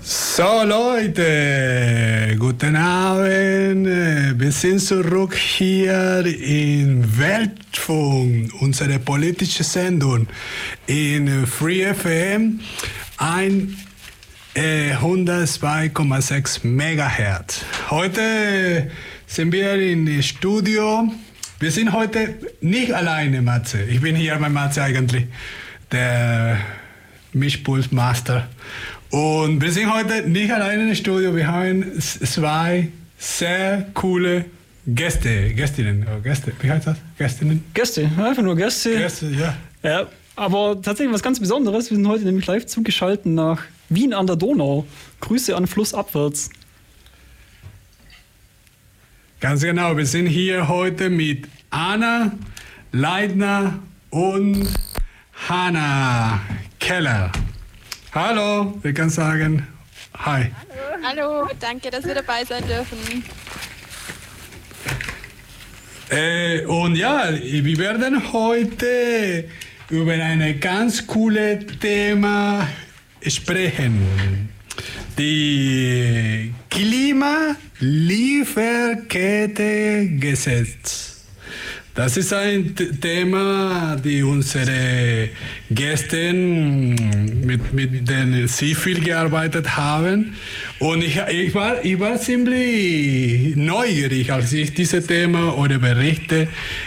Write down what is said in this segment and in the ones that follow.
So Leute, guten Abend. Wir sind zurück hier in Weltfunk, unsere politische Sendung in Free FM 102,6 Megahertz. Heute sind wir im Studio. Wir sind heute nicht alleine, Matze. Ich bin hier bei Matze eigentlich, der Mischpulsmaster. Und wir sind heute nicht alleine im Studio. Wir haben zwei sehr coole Gäste, Gästinnen, oder Gäste, wie heißt das? Gästinnen? Gäste, einfach nur Gäste. Gäste, ja. Ja, aber tatsächlich was ganz Besonderes. Wir sind heute nämlich live zugeschaltet nach Wien an der Donau. Grüße an Flussabwärts. Ganz genau, wir sind hier heute mit Anna Leitner und Hanna Keller. Hallo, wir können sagen Hi. Hallo, danke, dass wir dabei sein dürfen. Äh, und ja, wir werden heute über ein ganz cooles Thema sprechen. Die Klimalieferkette-Gesetz. Das ist ein Thema, die unsere Gäste, mit, mit denen sie viel gearbeitet haben. Und ich, ich, war, ich war ziemlich neugierig, als ich diese Thema oder Berichte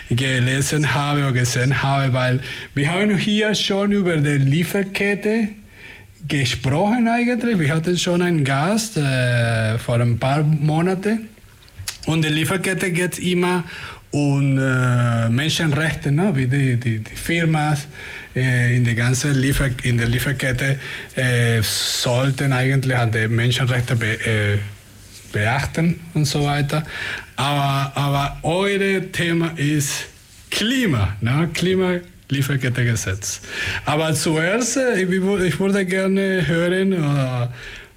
gelesen habe oder gesehen habe, weil wir haben hier schon über die Lieferkette gesprochen eigentlich. Wir hatten schon einen Gast äh, vor ein paar Monaten. Und die Lieferkette geht immer um äh, Menschenrechte, ne? wie die, die, die Firmen äh, in, der ganzen Liefer, in der Lieferkette äh, sollten eigentlich an die Menschenrechte be, äh, beachten und so weiter. Aber, aber euer Thema ist Klima, ne? Klima Lieferkettegesetz. Aber zuerst, äh, ich, würde gerne hören, äh,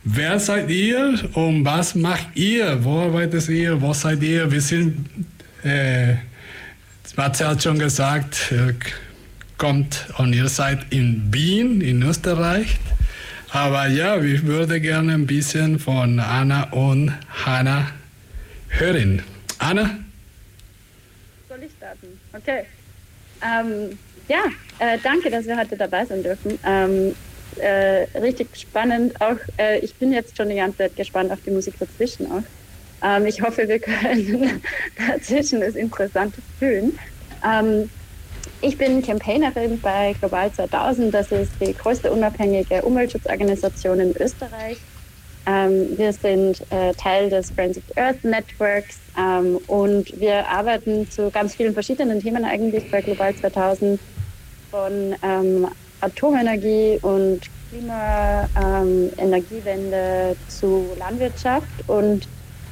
wer seid ihr und was macht ihr? Wo arbeitet ihr? Wo seid ihr? Wir sind, äh, hat schon gesagt, äh, kommt und ihr seid in Wien, in Österreich. Aber ja, ich würde gerne ein bisschen von Anna und Hanna hören. Anna? Soll ich starten? Okay. Ähm, ja, äh, danke, dass wir heute dabei sein dürfen. Ähm, äh, richtig spannend. Auch äh, ich bin jetzt schon die ganze Zeit gespannt auf die Musik dazwischen auch. Ähm, ich hoffe, wir können dazwischen das Interessante fühlen. Ähm, ich bin Campaignerin bei Global 2000. Das ist die größte unabhängige Umweltschutzorganisation in Österreich. Ähm, wir sind äh, Teil des Friends of Earth Networks ähm, und wir arbeiten zu ganz vielen verschiedenen Themen eigentlich bei Global 2000 von ähm, Atomenergie und Klima, ähm, zu Landwirtschaft. Und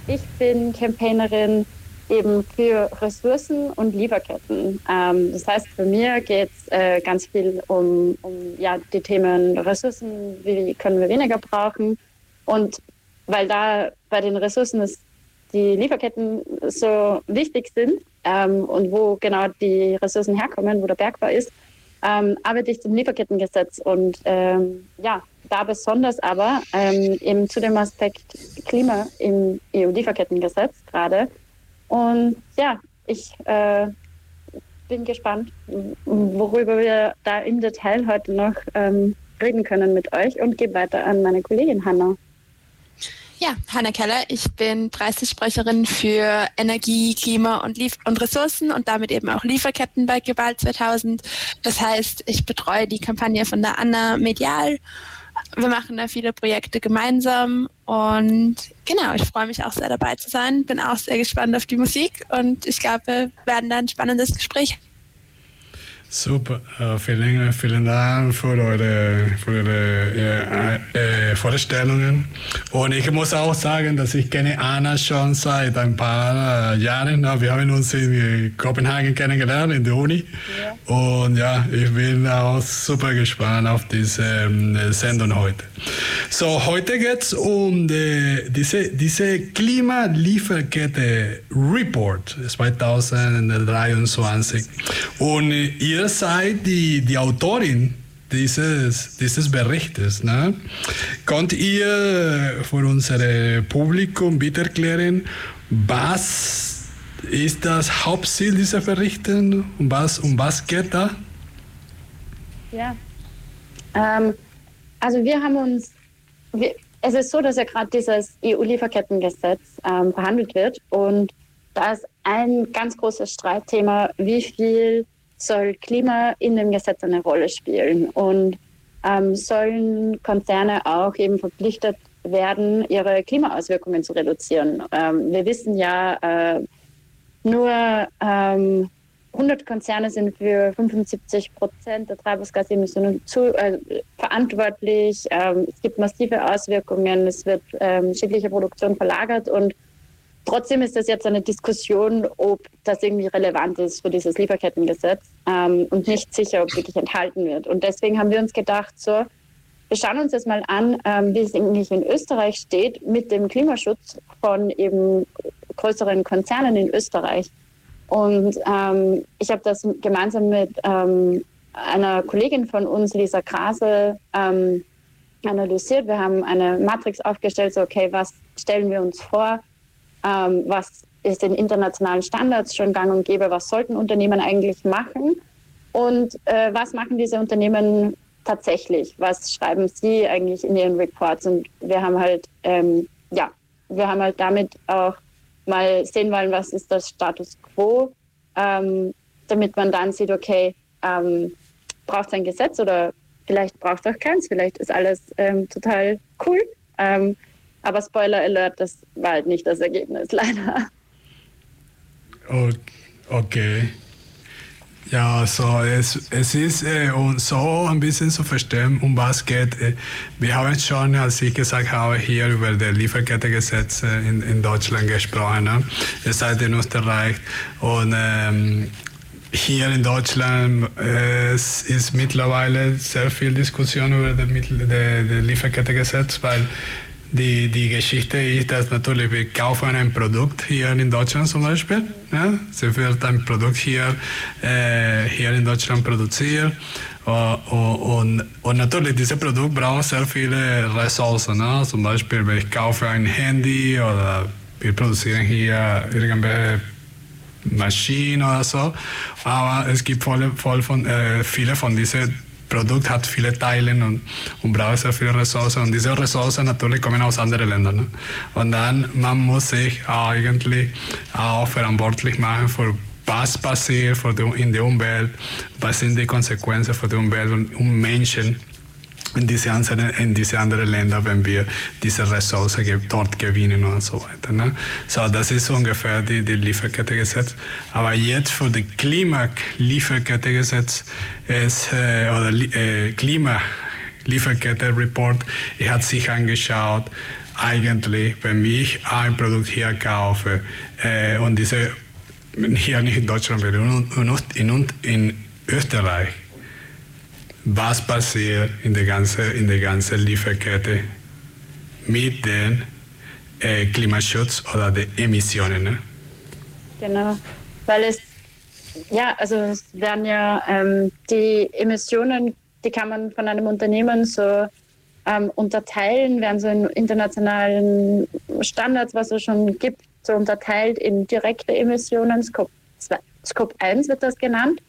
ich bin Campaignerin eben für Ressourcen und Lieferketten. Ähm, das heißt, für mir geht es äh, ganz viel um, um ja, die Themen Ressourcen, wie können wir weniger brauchen. Und weil da bei den Ressourcen ist, die Lieferketten so wichtig sind ähm, und wo genau die Ressourcen herkommen, wo der Bergbau ist, ähm, arbeite ich zum Lieferkettengesetz und ähm, ja, da besonders aber ähm, eben zu dem Aspekt Klima im EU-Lieferkettengesetz gerade. Und ja, ich äh, bin gespannt, worüber wir da im Detail heute noch ähm, reden können mit euch und gebe weiter an meine Kollegin Hanna. Ja, Hanna Keller, ich bin Preissprecherin für Energie, Klima und, Lief und Ressourcen und damit eben auch Lieferketten bei Global 2000. Das heißt, ich betreue die Kampagne von der Anna medial. Wir machen da viele Projekte gemeinsam und genau, ich freue mich auch sehr dabei zu sein. Bin auch sehr gespannt auf die Musik und ich glaube, wir werden da ein spannendes Gespräch Super, uh, vielen, vielen Dank für eure, für eure äh, äh, Vorstellungen. Und ich muss auch sagen, dass ich kenne Anna schon seit ein paar äh, Jahren. Wir haben uns in Kopenhagen kennengelernt, in der Uni. Ja. Und ja, ich bin auch super gespannt auf diese ähm, Sendung heute. So, heute geht es um die, diese, diese Klimalieferkette Report 2023. Und ihr ihr seid die, die Autorin dieses, dieses Berichtes. Ne? Könnt ihr für unser Publikum bitte erklären, was ist das Hauptziel dieser Berichte? Um was, um was geht da? Ja, ähm, also wir haben uns, wir, es ist so, dass ja gerade dieses EU-Lieferkettengesetz ähm, verhandelt wird und da ist ein ganz großes Streitthema, wie viel soll Klima in dem Gesetz eine Rolle spielen und ähm, sollen Konzerne auch eben verpflichtet werden, ihre Klimaauswirkungen zu reduzieren. Ähm, wir wissen ja, äh, nur ähm, 100 Konzerne sind für 75 Prozent der Treibhausgasemissionen zu, äh, verantwortlich. Ähm, es gibt massive Auswirkungen. Es wird ähm, schädliche Produktion verlagert und Trotzdem ist das jetzt eine Diskussion, ob das irgendwie relevant ist für dieses Lieferkettengesetz ähm, und nicht sicher, ob wirklich enthalten wird. Und deswegen haben wir uns gedacht, so, wir schauen uns das mal an, ähm, wie es eigentlich in Österreich steht mit dem Klimaschutz von eben größeren Konzernen in Österreich. Und ähm, ich habe das gemeinsam mit ähm, einer Kollegin von uns, Lisa Krase, ähm, analysiert. Wir haben eine Matrix aufgestellt, so okay, was stellen wir uns vor? Ähm, was ist den internationalen Standards schon gang und gäbe, was sollten Unternehmen eigentlich machen? Und äh, was machen diese Unternehmen tatsächlich, was schreiben sie eigentlich in ihren Reports? Und wir haben halt, ähm, ja, wir haben halt damit auch mal sehen wollen, was ist das Status quo, ähm, damit man dann sieht, okay, ähm, braucht es ein Gesetz oder vielleicht braucht es auch keins, vielleicht ist alles ähm, total cool. Aber Spoiler Alert, das war halt nicht das Ergebnis, leider. Okay. Ja, so es, es ist äh, so ein bisschen zu verstehen, um was geht. Äh, wir haben schon, als ich gesagt habe, hier über das Lieferkettengesetz äh, in, in Deutschland gesprochen. Ne? Ihr seid in Österreich und ähm, hier in Deutschland es ist mittlerweile sehr viel Diskussion über das Lieferkettengesetz, weil die, die Geschichte ist, dass natürlich wir kaufen ein Produkt hier in Deutschland zum Beispiel. Ja? Es wird ein Produkt hier, äh, hier in Deutschland produziert. Und, und, natürlich, dieses Produkt braucht sehr viele Ressourcen. Ne? Zum Beispiel, wenn ich kaufe ein Handy oder wir produzieren hier irgendwelche Maschinen oder so. Aber es gibt voll, voll von, äh, viele von diesen Produkt hat viele Teile und, und braucht sehr viele Ressourcen. Und diese Ressourcen natürlich kommen aus anderen Ländern. Ne? Und dann man muss sich eigentlich auch verantwortlich machen für was passiert in der Umwelt, was sind die Konsequenzen für die Umwelt und um Menschen in diese, anderen, in diese anderen Länder, wenn wir diese Ressourcen dort gewinnen und so weiter. Ne? So, das ist ungefähr die, die Lieferkettengesetz. Aber jetzt für die Klimalieferkettengesetz ist, äh, oder äh, Klimalieferkette-Report, er hat sich angeschaut, eigentlich, wenn ich ein Produkt hier kaufe äh, und diese hier nicht in Deutschland, in, in, in Österreich, was passiert in der ganzen, in der ganzen Lieferkette mit dem äh, Klimaschutz oder den Emissionen. Ne? Genau, weil es, ja, also es werden ja ähm, die Emissionen, die kann man von einem Unternehmen so ähm, unterteilen, werden so in internationalen Standards, was es schon gibt, so unterteilt in direkte Emissionen, Scope, 2, Scope 1 wird das genannt,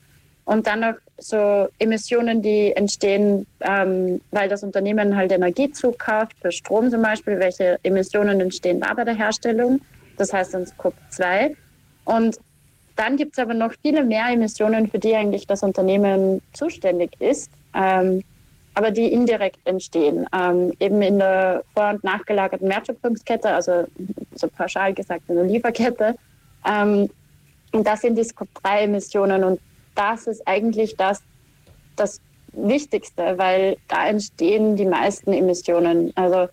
und dann noch so Emissionen, die entstehen, ähm, weil das Unternehmen halt Energie zukauft, für Strom zum Beispiel. Welche Emissionen entstehen da bei der Herstellung? Das heißt dann Scope 2. Und dann gibt es aber noch viele mehr Emissionen, für die eigentlich das Unternehmen zuständig ist, ähm, aber die indirekt entstehen. Ähm, eben in der vor- und nachgelagerten Wertschöpfungskette, also so pauschal gesagt in der Lieferkette. Ähm, und das sind die Scope 3 Emissionen und das ist eigentlich das, das Wichtigste, weil da entstehen die meisten Emissionen. Also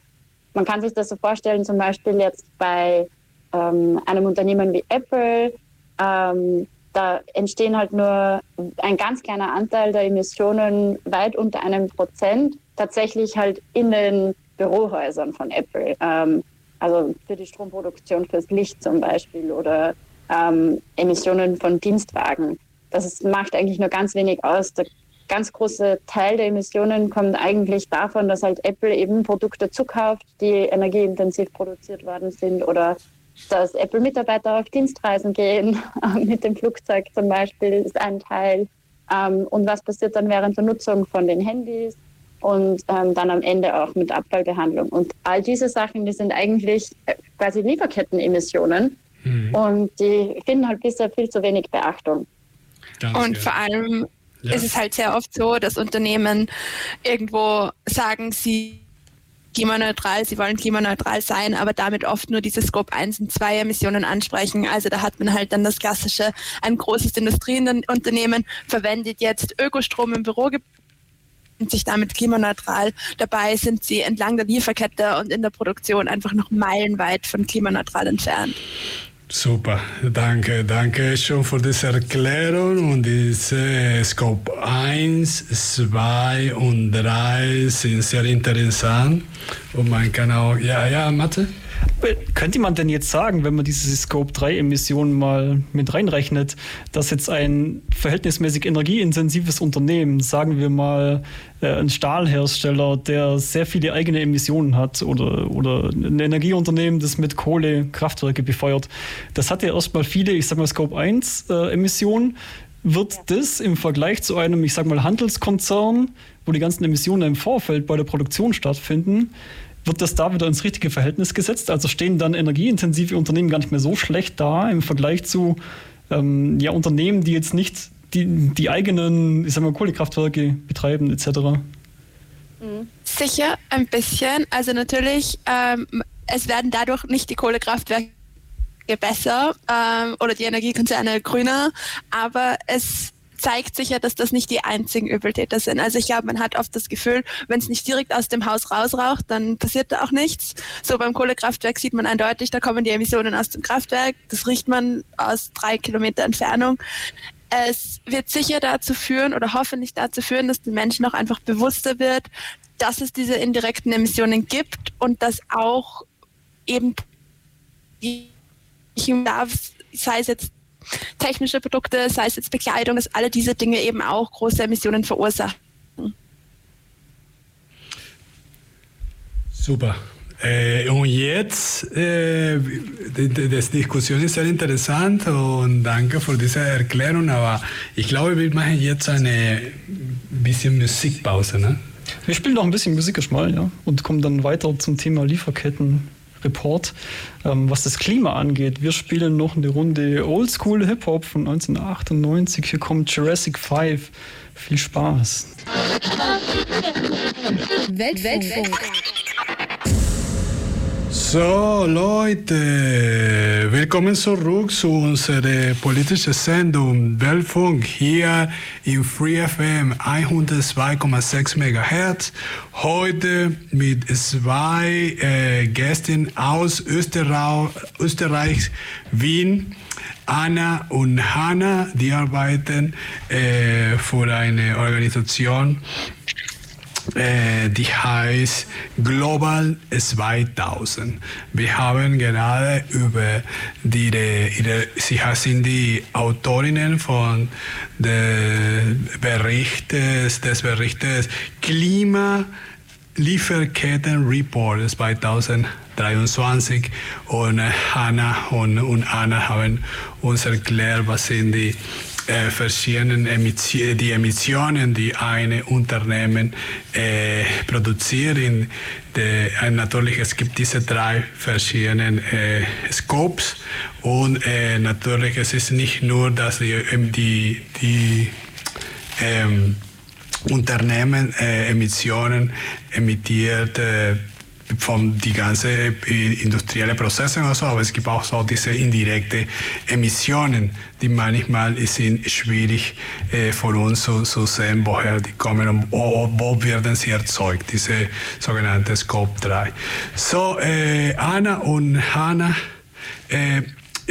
man kann sich das so vorstellen, zum Beispiel jetzt bei ähm, einem Unternehmen wie Apple, ähm, da entstehen halt nur ein ganz kleiner Anteil der Emissionen, weit unter einem Prozent, tatsächlich halt in den Bürohäusern von Apple. Ähm, also für die Stromproduktion fürs Licht zum Beispiel oder ähm, Emissionen von Dienstwagen. Das macht eigentlich nur ganz wenig aus. Der ganz große Teil der Emissionen kommt eigentlich davon, dass halt Apple eben Produkte zukauft, die energieintensiv produziert worden sind oder dass Apple-Mitarbeiter auf Dienstreisen gehen, mit dem Flugzeug zum Beispiel ist ein Teil. Ähm, und was passiert dann während der Nutzung von den Handys und ähm, dann am Ende auch mit Abfallbehandlung. Und all diese Sachen, die sind eigentlich äh, quasi Lieferkettenemissionen mhm. und die finden halt bisher viel zu wenig Beachtung. Ganz und vor allem ja. ist es halt sehr oft so, dass Unternehmen irgendwo sagen, sie klimaneutral, sie wollen klimaneutral sein, aber damit oft nur diese Scope 1 und 2 Emissionen ansprechen. Also da hat man halt dann das klassische, ein großes Industrieunternehmen verwendet jetzt Ökostrom im Büro und sich damit klimaneutral. Dabei sind sie entlang der Lieferkette und in der Produktion einfach noch meilenweit von klimaneutral entfernt. Super, danke, danke schon für diese Erklärung. Und diese Scope 1, 2 und 3 sind sehr interessant. Und man kann auch, ja, ja, Mathe? Könnte man denn jetzt sagen, wenn man diese Scope 3 Emissionen mal mit reinrechnet, dass jetzt ein verhältnismäßig energieintensives Unternehmen, sagen wir mal äh, ein Stahlhersteller, der sehr viele eigene Emissionen hat oder, oder ein Energieunternehmen, das mit Kohle Kraftwerke befeuert, das hat ja erstmal viele, ich sag mal Scope 1 äh, Emissionen. Wird das im Vergleich zu einem, ich sag mal, Handelskonzern, wo die ganzen Emissionen im Vorfeld bei der Produktion stattfinden, wird das da wieder ins richtige Verhältnis gesetzt? Also stehen dann energieintensive Unternehmen gar nicht mehr so schlecht da im Vergleich zu ähm, ja, Unternehmen, die jetzt nicht die, die eigenen, ich sag mal, Kohlekraftwerke betreiben etc. Mhm. Sicher ein bisschen. Also natürlich, ähm, es werden dadurch nicht die Kohlekraftwerke besser ähm, oder die Energiekonzerne grüner, aber es zeigt sich ja, dass das nicht die einzigen Übeltäter sind. Also ich glaube, man hat oft das Gefühl, wenn es nicht direkt aus dem Haus rausraucht, dann passiert da auch nichts. So beim Kohlekraftwerk sieht man eindeutig, da kommen die Emissionen aus dem Kraftwerk. Das riecht man aus drei Kilometer Entfernung. Es wird sicher dazu führen oder hoffentlich dazu führen, dass den Menschen auch einfach bewusster wird, dass es diese indirekten Emissionen gibt und dass auch eben sei es jetzt technische Produkte, sei es jetzt Bekleidung, dass alle diese Dinge eben auch große Emissionen verursachen. Super. Äh, und jetzt, äh, die, die, die, Diskussion ist sehr interessant und danke für diese Erklärung, aber ich glaube, wir machen jetzt eine bisschen Musikpause. Ne? Wir spielen noch ein bisschen Musik erstmal, ja, und kommen dann weiter zum Thema Lieferketten Report, ähm, was das Klima angeht. Wir spielen noch eine Runde Oldschool Hip-Hop von 1998. Hier kommt Jurassic 5. Viel Spaß. Weltfunk. Weltfunk. So, Leute, willkommen zurück zu unserer politischen Sendung Weltfunk hier im Free FM 102,6 MHz. Heute mit zwei äh, Gästen aus Österreich, Österreich, Wien. Anna und Hanna, die arbeiten äh, für eine Organisation, äh, die heißt Global 2000. Wir haben gerade über die, ihre, sie sind die Autorinnen von des Berichtes, des Berichtes Klima Lieferketten Report 2023 und Hanna und, und Anna haben uns erklärt, was sind die äh, verschiedenen Emissionen, die Emissionen, die ein Unternehmen äh, produziert. In der, natürlich, es gibt diese drei verschiedenen äh, Scopes und äh, natürlich es ist nicht nur, dass die, ähm, die, die ähm, Unternehmen äh, Emissionen emittiert äh, von die ganzen äh, industriellen Prozesse und so, aber es gibt auch so diese indirekte Emissionen, die manchmal sind schwierig äh, für uns zu, zu sehen, woher die kommen und wo, wo werden sie erzeugt, diese sogenannte Scope 3. So, äh, Anna und Hanna, äh,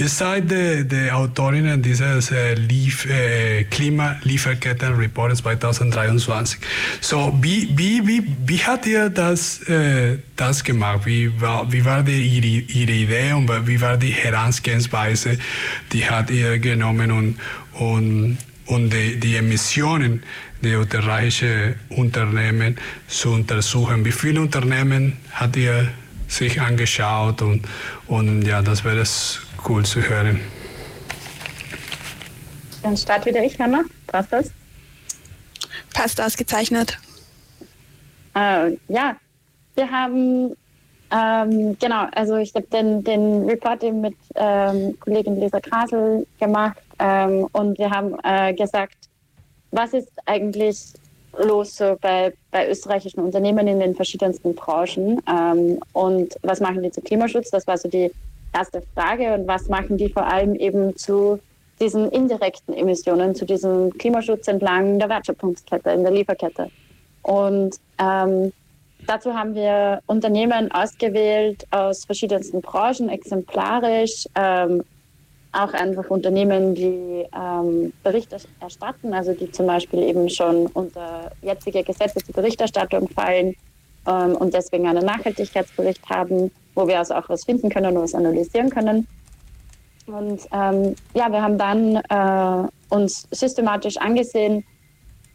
Ihr seid die, die Autorinnen dieses äh, Lief, äh, Klimalieferketten-Report 2023. So, wie, wie, wie, wie hat ihr das, äh, das gemacht? Wie war, wie war die, ihre, ihre Idee und wie war die Herangehensweise, die hat ihr genommen und, und und die, die Emissionen der österreichischen Unternehmen zu untersuchen. Wie viele Unternehmen hat ihr sich angeschaut und, und ja, das wäre es cool zu hören. Dann starte wieder ich, Hanna. Passt das? Passt ausgezeichnet. Äh, ja, wir haben ähm, genau, also ich habe den, den Report eben mit ähm, Kollegin Lisa Krasel gemacht ähm, und wir haben äh, gesagt, was ist eigentlich los so bei, bei österreichischen Unternehmen in den verschiedensten Branchen ähm, und was machen die zu Klimaschutz? Das war so die erste Frage und was machen die vor allem eben zu diesen indirekten Emissionen, zu diesem Klimaschutz entlang der Wertschöpfungskette, in der Lieferkette. Und ähm, Dazu haben wir Unternehmen ausgewählt aus verschiedensten Branchen, exemplarisch, ähm, auch einfach Unternehmen, die ähm, Bericht erstatten, also die zum Beispiel eben schon unter jetzige Gesetze zur Berichterstattung fallen ähm, und deswegen einen Nachhaltigkeitsbericht haben, wo wir also auch was finden können und was analysieren können. Und ähm, ja, wir haben dann äh, uns systematisch angesehen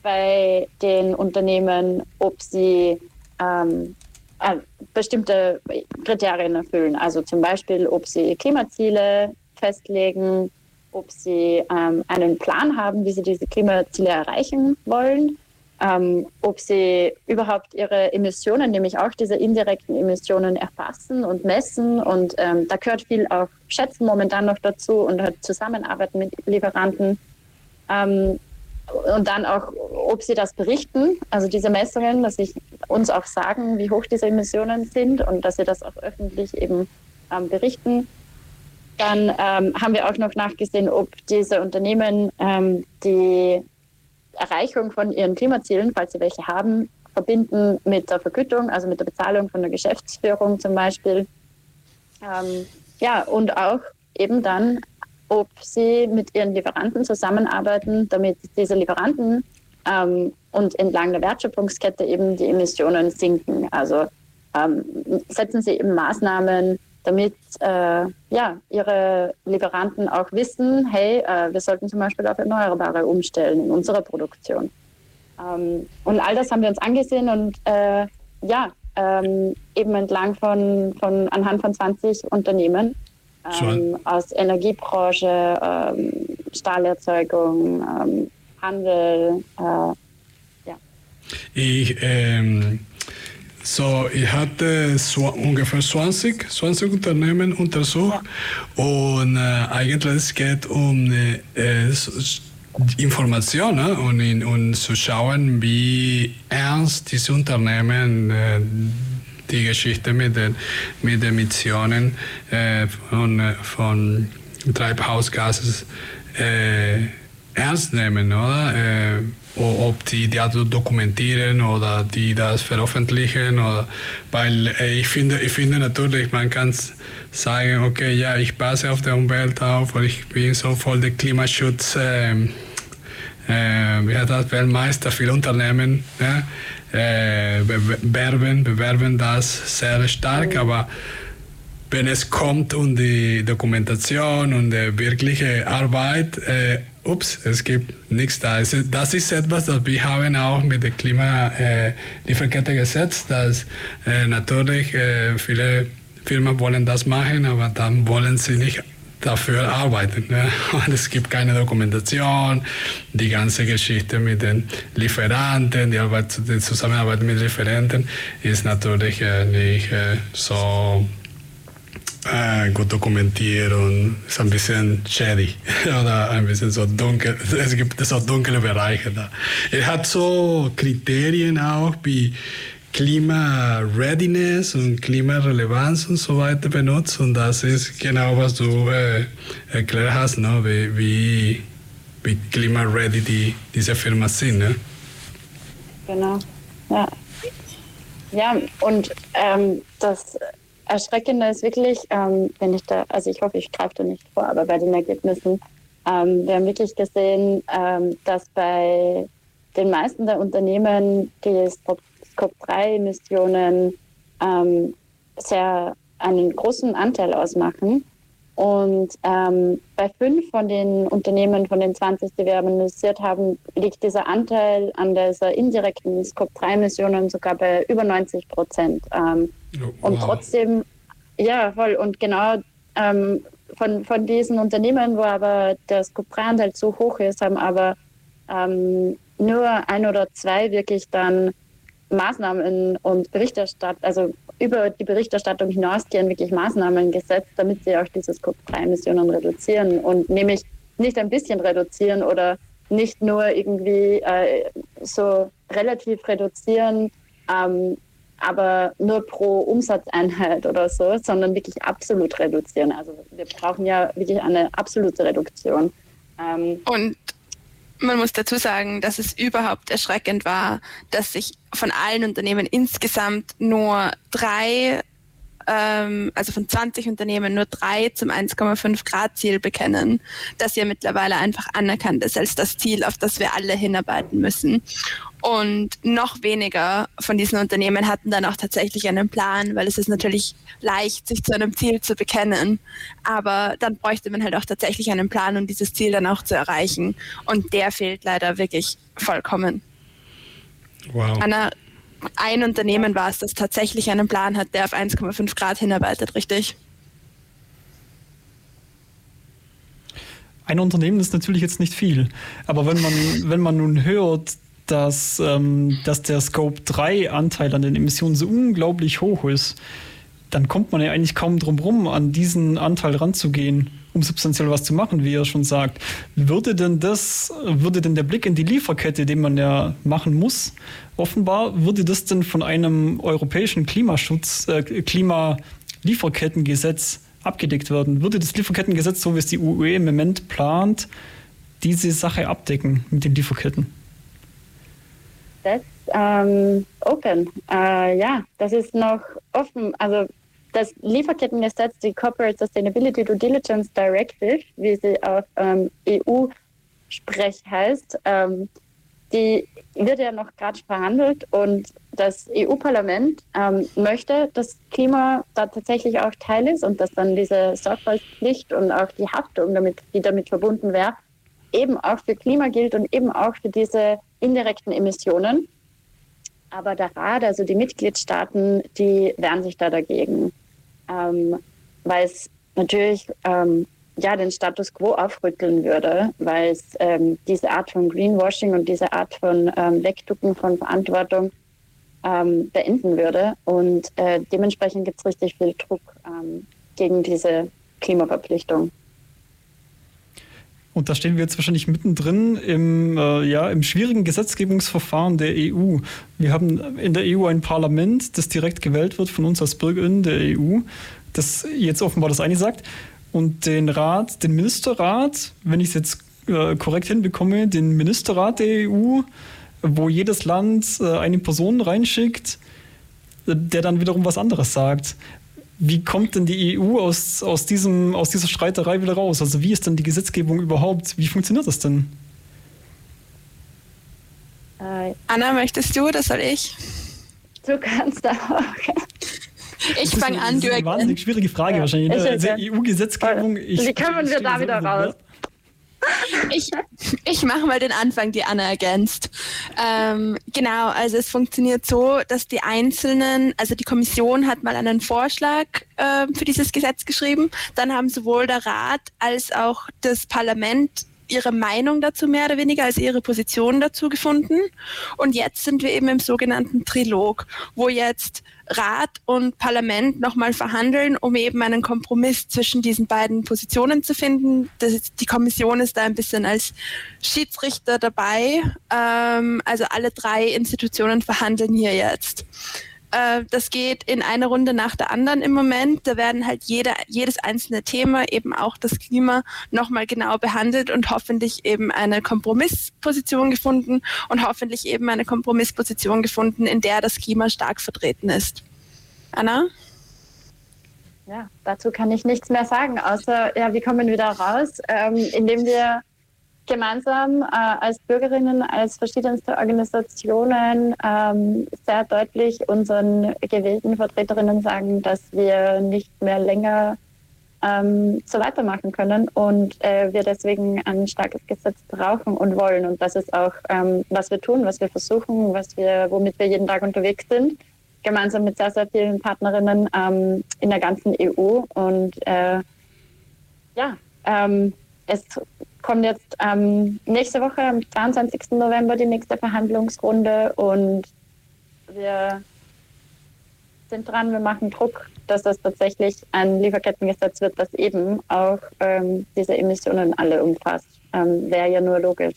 bei den Unternehmen, ob sie ähm, äh, bestimmte Kriterien erfüllen. Also zum Beispiel, ob sie Klimaziele festlegen, ob sie ähm, einen Plan haben, wie sie diese Klimaziele erreichen wollen, ähm, ob sie überhaupt ihre Emissionen, nämlich auch diese indirekten Emissionen erfassen und messen. Und ähm, da gehört viel auch Schätzen momentan noch dazu und halt Zusammenarbeit mit Lieferanten. Ähm, und dann auch, ob sie das berichten, also diese Messungen, dass sie uns auch sagen, wie hoch diese Emissionen sind und dass sie das auch öffentlich eben ähm, berichten. Dann ähm, haben wir auch noch nachgesehen, ob diese Unternehmen ähm, die Erreichung von ihren Klimazielen, falls sie welche haben, verbinden mit der Vergütung, also mit der Bezahlung von der Geschäftsführung zum Beispiel. Ähm, ja, und auch eben dann ob sie mit ihren Lieferanten zusammenarbeiten, damit diese Lieferanten ähm, und entlang der Wertschöpfungskette eben die Emissionen sinken. Also ähm, setzen sie eben Maßnahmen, damit äh, ja, ihre Lieferanten auch wissen, hey, äh, wir sollten zum Beispiel auf Erneuerbare umstellen in unserer Produktion. Ähm, und all das haben wir uns angesehen und äh, ja, ähm, eben entlang von, von anhand von 20 Unternehmen ähm, aus Energiebranche, ähm, Stahlerzeugung, ähm, Handel. Äh, ja. Ich, ähm, so, ich hatte so ungefähr 20, 20 Unternehmen untersucht und äh, eigentlich es geht um äh, Informationen und, und zu schauen, wie ernst diese Unternehmen äh, die Geschichte mit den, mit den Emissionen äh, von, äh, von Treibhausgases äh, ernst nehmen, oder? Ob die das dokumentieren oder die das veröffentlichen oder weil äh, ich finde ich finde natürlich man kann sagen okay ja ich passe auf die Umwelt auf oder ich bin so voll der Klimaschutz äh, äh, wie hat das Weltmeister viele Unternehmen ja? äh, bewerben, bewerben das sehr stark, mhm. aber wenn es kommt um die Dokumentation und die wirkliche Arbeit, äh, ups, es gibt nichts da. Das ist etwas, das wir haben auch mit dem Klimalieferkettegesetz, dass äh, natürlich äh, viele Firmen wollen das machen, aber dann wollen sie nicht dafür arbeiten. Ne? Und es gibt keine Dokumentation. Die ganze Geschichte mit den Lieferanten, die, Arbeit, die Zusammenarbeit mit Lieferanten ist natürlich äh, nicht äh, so äh, gut dokumentiert und ist ein bisschen shady oder ein bisschen so dunkel. Es gibt so dunkle Bereiche da. Er hat so Kriterien auch wie Klima-Readiness und Klimarelevanz und so weiter benutzt. Und das ist genau, was du äh, erklärt hast, ne? wie, wie, wie Klima-Ready die, diese Firmen sind. Ne? Genau, ja. Ja, und ähm, das Erschreckende ist wirklich, ähm, wenn ich da, also ich hoffe, ich greife da nicht vor, aber bei den Ergebnissen, ähm, wir haben wirklich gesehen, ähm, dass bei den meisten der Unternehmen, die es Scope-3-Emissionen ähm, sehr einen großen Anteil ausmachen, Und ähm, bei fünf von den Unternehmen, von den 20, die wir analysiert haben, liegt dieser Anteil an dieser indirekten Scope-3-Emissionen sogar bei über 90 Prozent. Ähm, oh, wow. Und trotzdem, ja, voll. Und genau ähm, von, von diesen Unternehmen, wo aber der Scope-3-Anteil zu hoch ist, haben aber ähm, nur ein oder zwei wirklich dann Maßnahmen und Berichterstattung, also über die Berichterstattung hinausgehen, wirklich Maßnahmen gesetzt, damit sie auch diese Scope-3-Emissionen reduzieren und nämlich nicht ein bisschen reduzieren oder nicht nur irgendwie äh, so relativ reduzieren, ähm, aber nur pro Umsatzeinheit oder so, sondern wirklich absolut reduzieren. Also wir brauchen ja wirklich eine absolute Reduktion. Ähm, und man muss dazu sagen, dass es überhaupt erschreckend war, dass sich von allen Unternehmen insgesamt nur drei, ähm, also von 20 Unternehmen nur drei zum 1,5 Grad Ziel bekennen, das ja mittlerweile einfach anerkannt ist als das Ziel, auf das wir alle hinarbeiten müssen. Und noch weniger von diesen Unternehmen hatten dann auch tatsächlich einen Plan, weil es ist natürlich leicht, sich zu einem Ziel zu bekennen. Aber dann bräuchte man halt auch tatsächlich einen Plan, um dieses Ziel dann auch zu erreichen. Und der fehlt leider wirklich vollkommen. Wow. Anna, ein Unternehmen war es, das tatsächlich einen Plan hat, der auf 1,5 Grad hinarbeitet, richtig? Ein Unternehmen ist natürlich jetzt nicht viel. Aber wenn man, wenn man nun hört, dass, ähm, dass der Scope 3 Anteil an den Emissionen so unglaublich hoch ist, dann kommt man ja eigentlich kaum drum rum, an diesen Anteil ranzugehen, um substanziell was zu machen, wie er schon sagt. Würde denn das, würde denn der Blick in die Lieferkette, den man ja machen muss, offenbar, würde das denn von einem europäischen Klimaschutz, äh, Klimalieferkettengesetz abgedeckt werden? Würde das Lieferkettengesetz, so wie es die UE im Moment plant, diese Sache abdecken mit den Lieferketten? That's ähm, open. Äh, ja, das ist noch offen. Also das Lieferkettengesetz, die Corporate Sustainability Due Diligence Directive, wie sie auf ähm, EU-Sprech heißt, ähm, die wird ja noch gerade verhandelt und das EU-Parlament ähm, möchte, dass Klima da tatsächlich auch Teil ist und dass dann diese Sorgfaltspflicht und auch die Haftung, damit, die damit verbunden wäre, eben auch für Klima gilt und eben auch für diese indirekten Emissionen. Aber der Rat, also die Mitgliedstaaten, die wehren sich da dagegen, ähm, weil es natürlich ähm, ja, den Status quo aufrütteln würde, weil es ähm, diese Art von Greenwashing und diese Art von ähm, Wegducken von Verantwortung ähm, beenden würde. Und äh, dementsprechend gibt es richtig viel Druck ähm, gegen diese Klimaverpflichtung. Und da stehen wir jetzt wahrscheinlich mittendrin im, äh, ja, im schwierigen Gesetzgebungsverfahren der EU. Wir haben in der EU ein Parlament, das direkt gewählt wird von uns als BürgerInnen der EU, das jetzt offenbar das eine sagt. Und den Rat, den Ministerrat, wenn ich es jetzt äh, korrekt hinbekomme, den Ministerrat der EU, wo jedes Land äh, eine Person reinschickt, äh, der dann wiederum was anderes sagt. Wie kommt denn die EU aus, aus, diesem, aus dieser Streiterei wieder raus? Also wie ist denn die Gesetzgebung überhaupt? Wie funktioniert das denn? Äh, Anna, möchtest du oder soll ich? Du kannst auch. Ich fange an, du Das ist eine wahnsinnig schwierige Frage ja. wahrscheinlich. Ne? Also EU-Gesetzgebung. Wie kommen wir da wieder raus? Ich, ich mache mal den Anfang, die Anna ergänzt. Ähm, genau, also es funktioniert so, dass die einzelnen, also die Kommission hat mal einen Vorschlag äh, für dieses Gesetz geschrieben. Dann haben sowohl der Rat als auch das Parlament ihre Meinung dazu mehr oder weniger, als ihre Position dazu gefunden. Und jetzt sind wir eben im sogenannten Trilog, wo jetzt Rat und Parlament nochmal verhandeln, um eben einen Kompromiss zwischen diesen beiden Positionen zu finden. Ist, die Kommission ist da ein bisschen als Schiedsrichter dabei. Ähm, also alle drei Institutionen verhandeln hier jetzt. Äh, das geht in eine Runde nach der anderen im Moment. Da werden halt jeder, jedes einzelne Thema, eben auch das Klima, nochmal genau behandelt und hoffentlich eben eine Kompromissposition gefunden und hoffentlich eben eine Kompromissposition gefunden, in der das Klima stark vertreten ist. Anna? Ja, dazu kann ich nichts mehr sagen, außer, ja, wie kommen wir da raus? Ähm, indem wir gemeinsam äh, als Bürgerinnen, als verschiedenste Organisationen ähm, sehr deutlich unseren gewählten Vertreterinnen sagen, dass wir nicht mehr länger ähm, so weitermachen können und äh, wir deswegen ein starkes Gesetz brauchen und wollen. Und das ist auch, ähm, was wir tun, was wir versuchen, was wir, womit wir jeden Tag unterwegs sind, gemeinsam mit sehr, sehr vielen Partnerinnen ähm, in der ganzen EU. Und äh, ja, ähm, es kommt jetzt ähm, nächste Woche, am 22. November, die nächste Verhandlungsrunde und wir sind dran, wir machen Druck, dass das tatsächlich ein Lieferkettengesetz wird, das eben auch ähm, diese Emissionen alle umfasst. Ähm, Wäre ja nur logisch.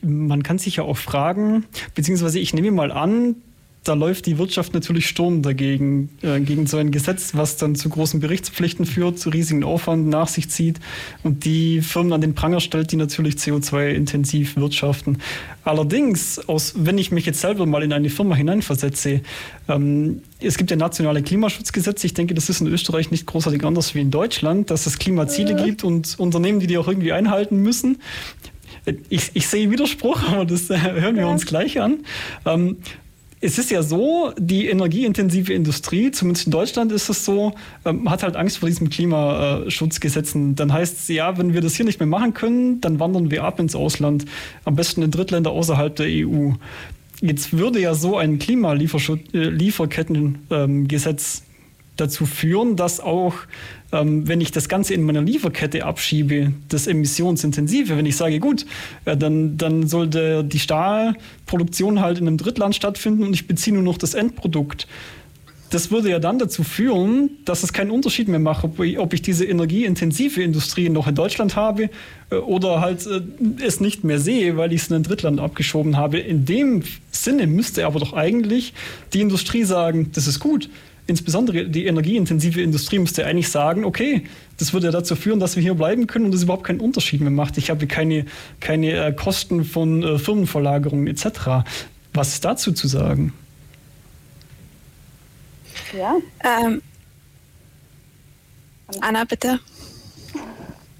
Man kann sich ja auch fragen, beziehungsweise ich nehme mal an, da läuft die Wirtschaft natürlich Sturm dagegen, äh, gegen so ein Gesetz, was dann zu großen Berichtspflichten führt, zu riesigen Aufwand nach sich zieht und die Firmen an den Pranger stellt, die natürlich CO2-intensiv wirtschaften. Allerdings, aus, wenn ich mich jetzt selber mal in eine Firma hineinversetze, ähm, es gibt ja nationale Klimaschutzgesetze. Ich denke, das ist in Österreich nicht großartig anders wie in Deutschland, dass es Klimaziele mhm. gibt und Unternehmen, die die auch irgendwie einhalten müssen. Ich, ich sehe Widerspruch, aber das äh, hören wir uns gleich an. Ähm, es ist ja so, die energieintensive Industrie, zumindest in Deutschland ist es so, ähm, hat halt Angst vor diesen Klimaschutzgesetzen. Dann heißt es, ja, wenn wir das hier nicht mehr machen können, dann wandern wir ab ins Ausland, am besten in Drittländer außerhalb der EU. Jetzt würde ja so ein Klimalieferkettengesetz ähm, dazu führen, dass auch ähm, wenn ich das Ganze in meiner Lieferkette abschiebe, das Emissionsintensive, wenn ich sage, gut, äh, dann, dann sollte die Stahlproduktion halt in einem Drittland stattfinden und ich beziehe nur noch das Endprodukt. Das würde ja dann dazu führen, dass es keinen Unterschied mehr macht, ob ich, diese energieintensive Industrie noch in Deutschland habe äh, oder halt äh, es nicht mehr sehe, weil ich es in ein Drittland abgeschoben habe. In dem Sinne müsste aber doch eigentlich die Industrie sagen, das ist gut insbesondere die energieintensive Industrie müsste eigentlich sagen, okay, das würde ja dazu führen, dass wir hier bleiben können und es überhaupt keinen Unterschied mehr macht. Ich habe keine, keine äh, Kosten von äh, Firmenverlagerungen etc. Was ist dazu zu sagen? Ja. Ähm, Anna, bitte.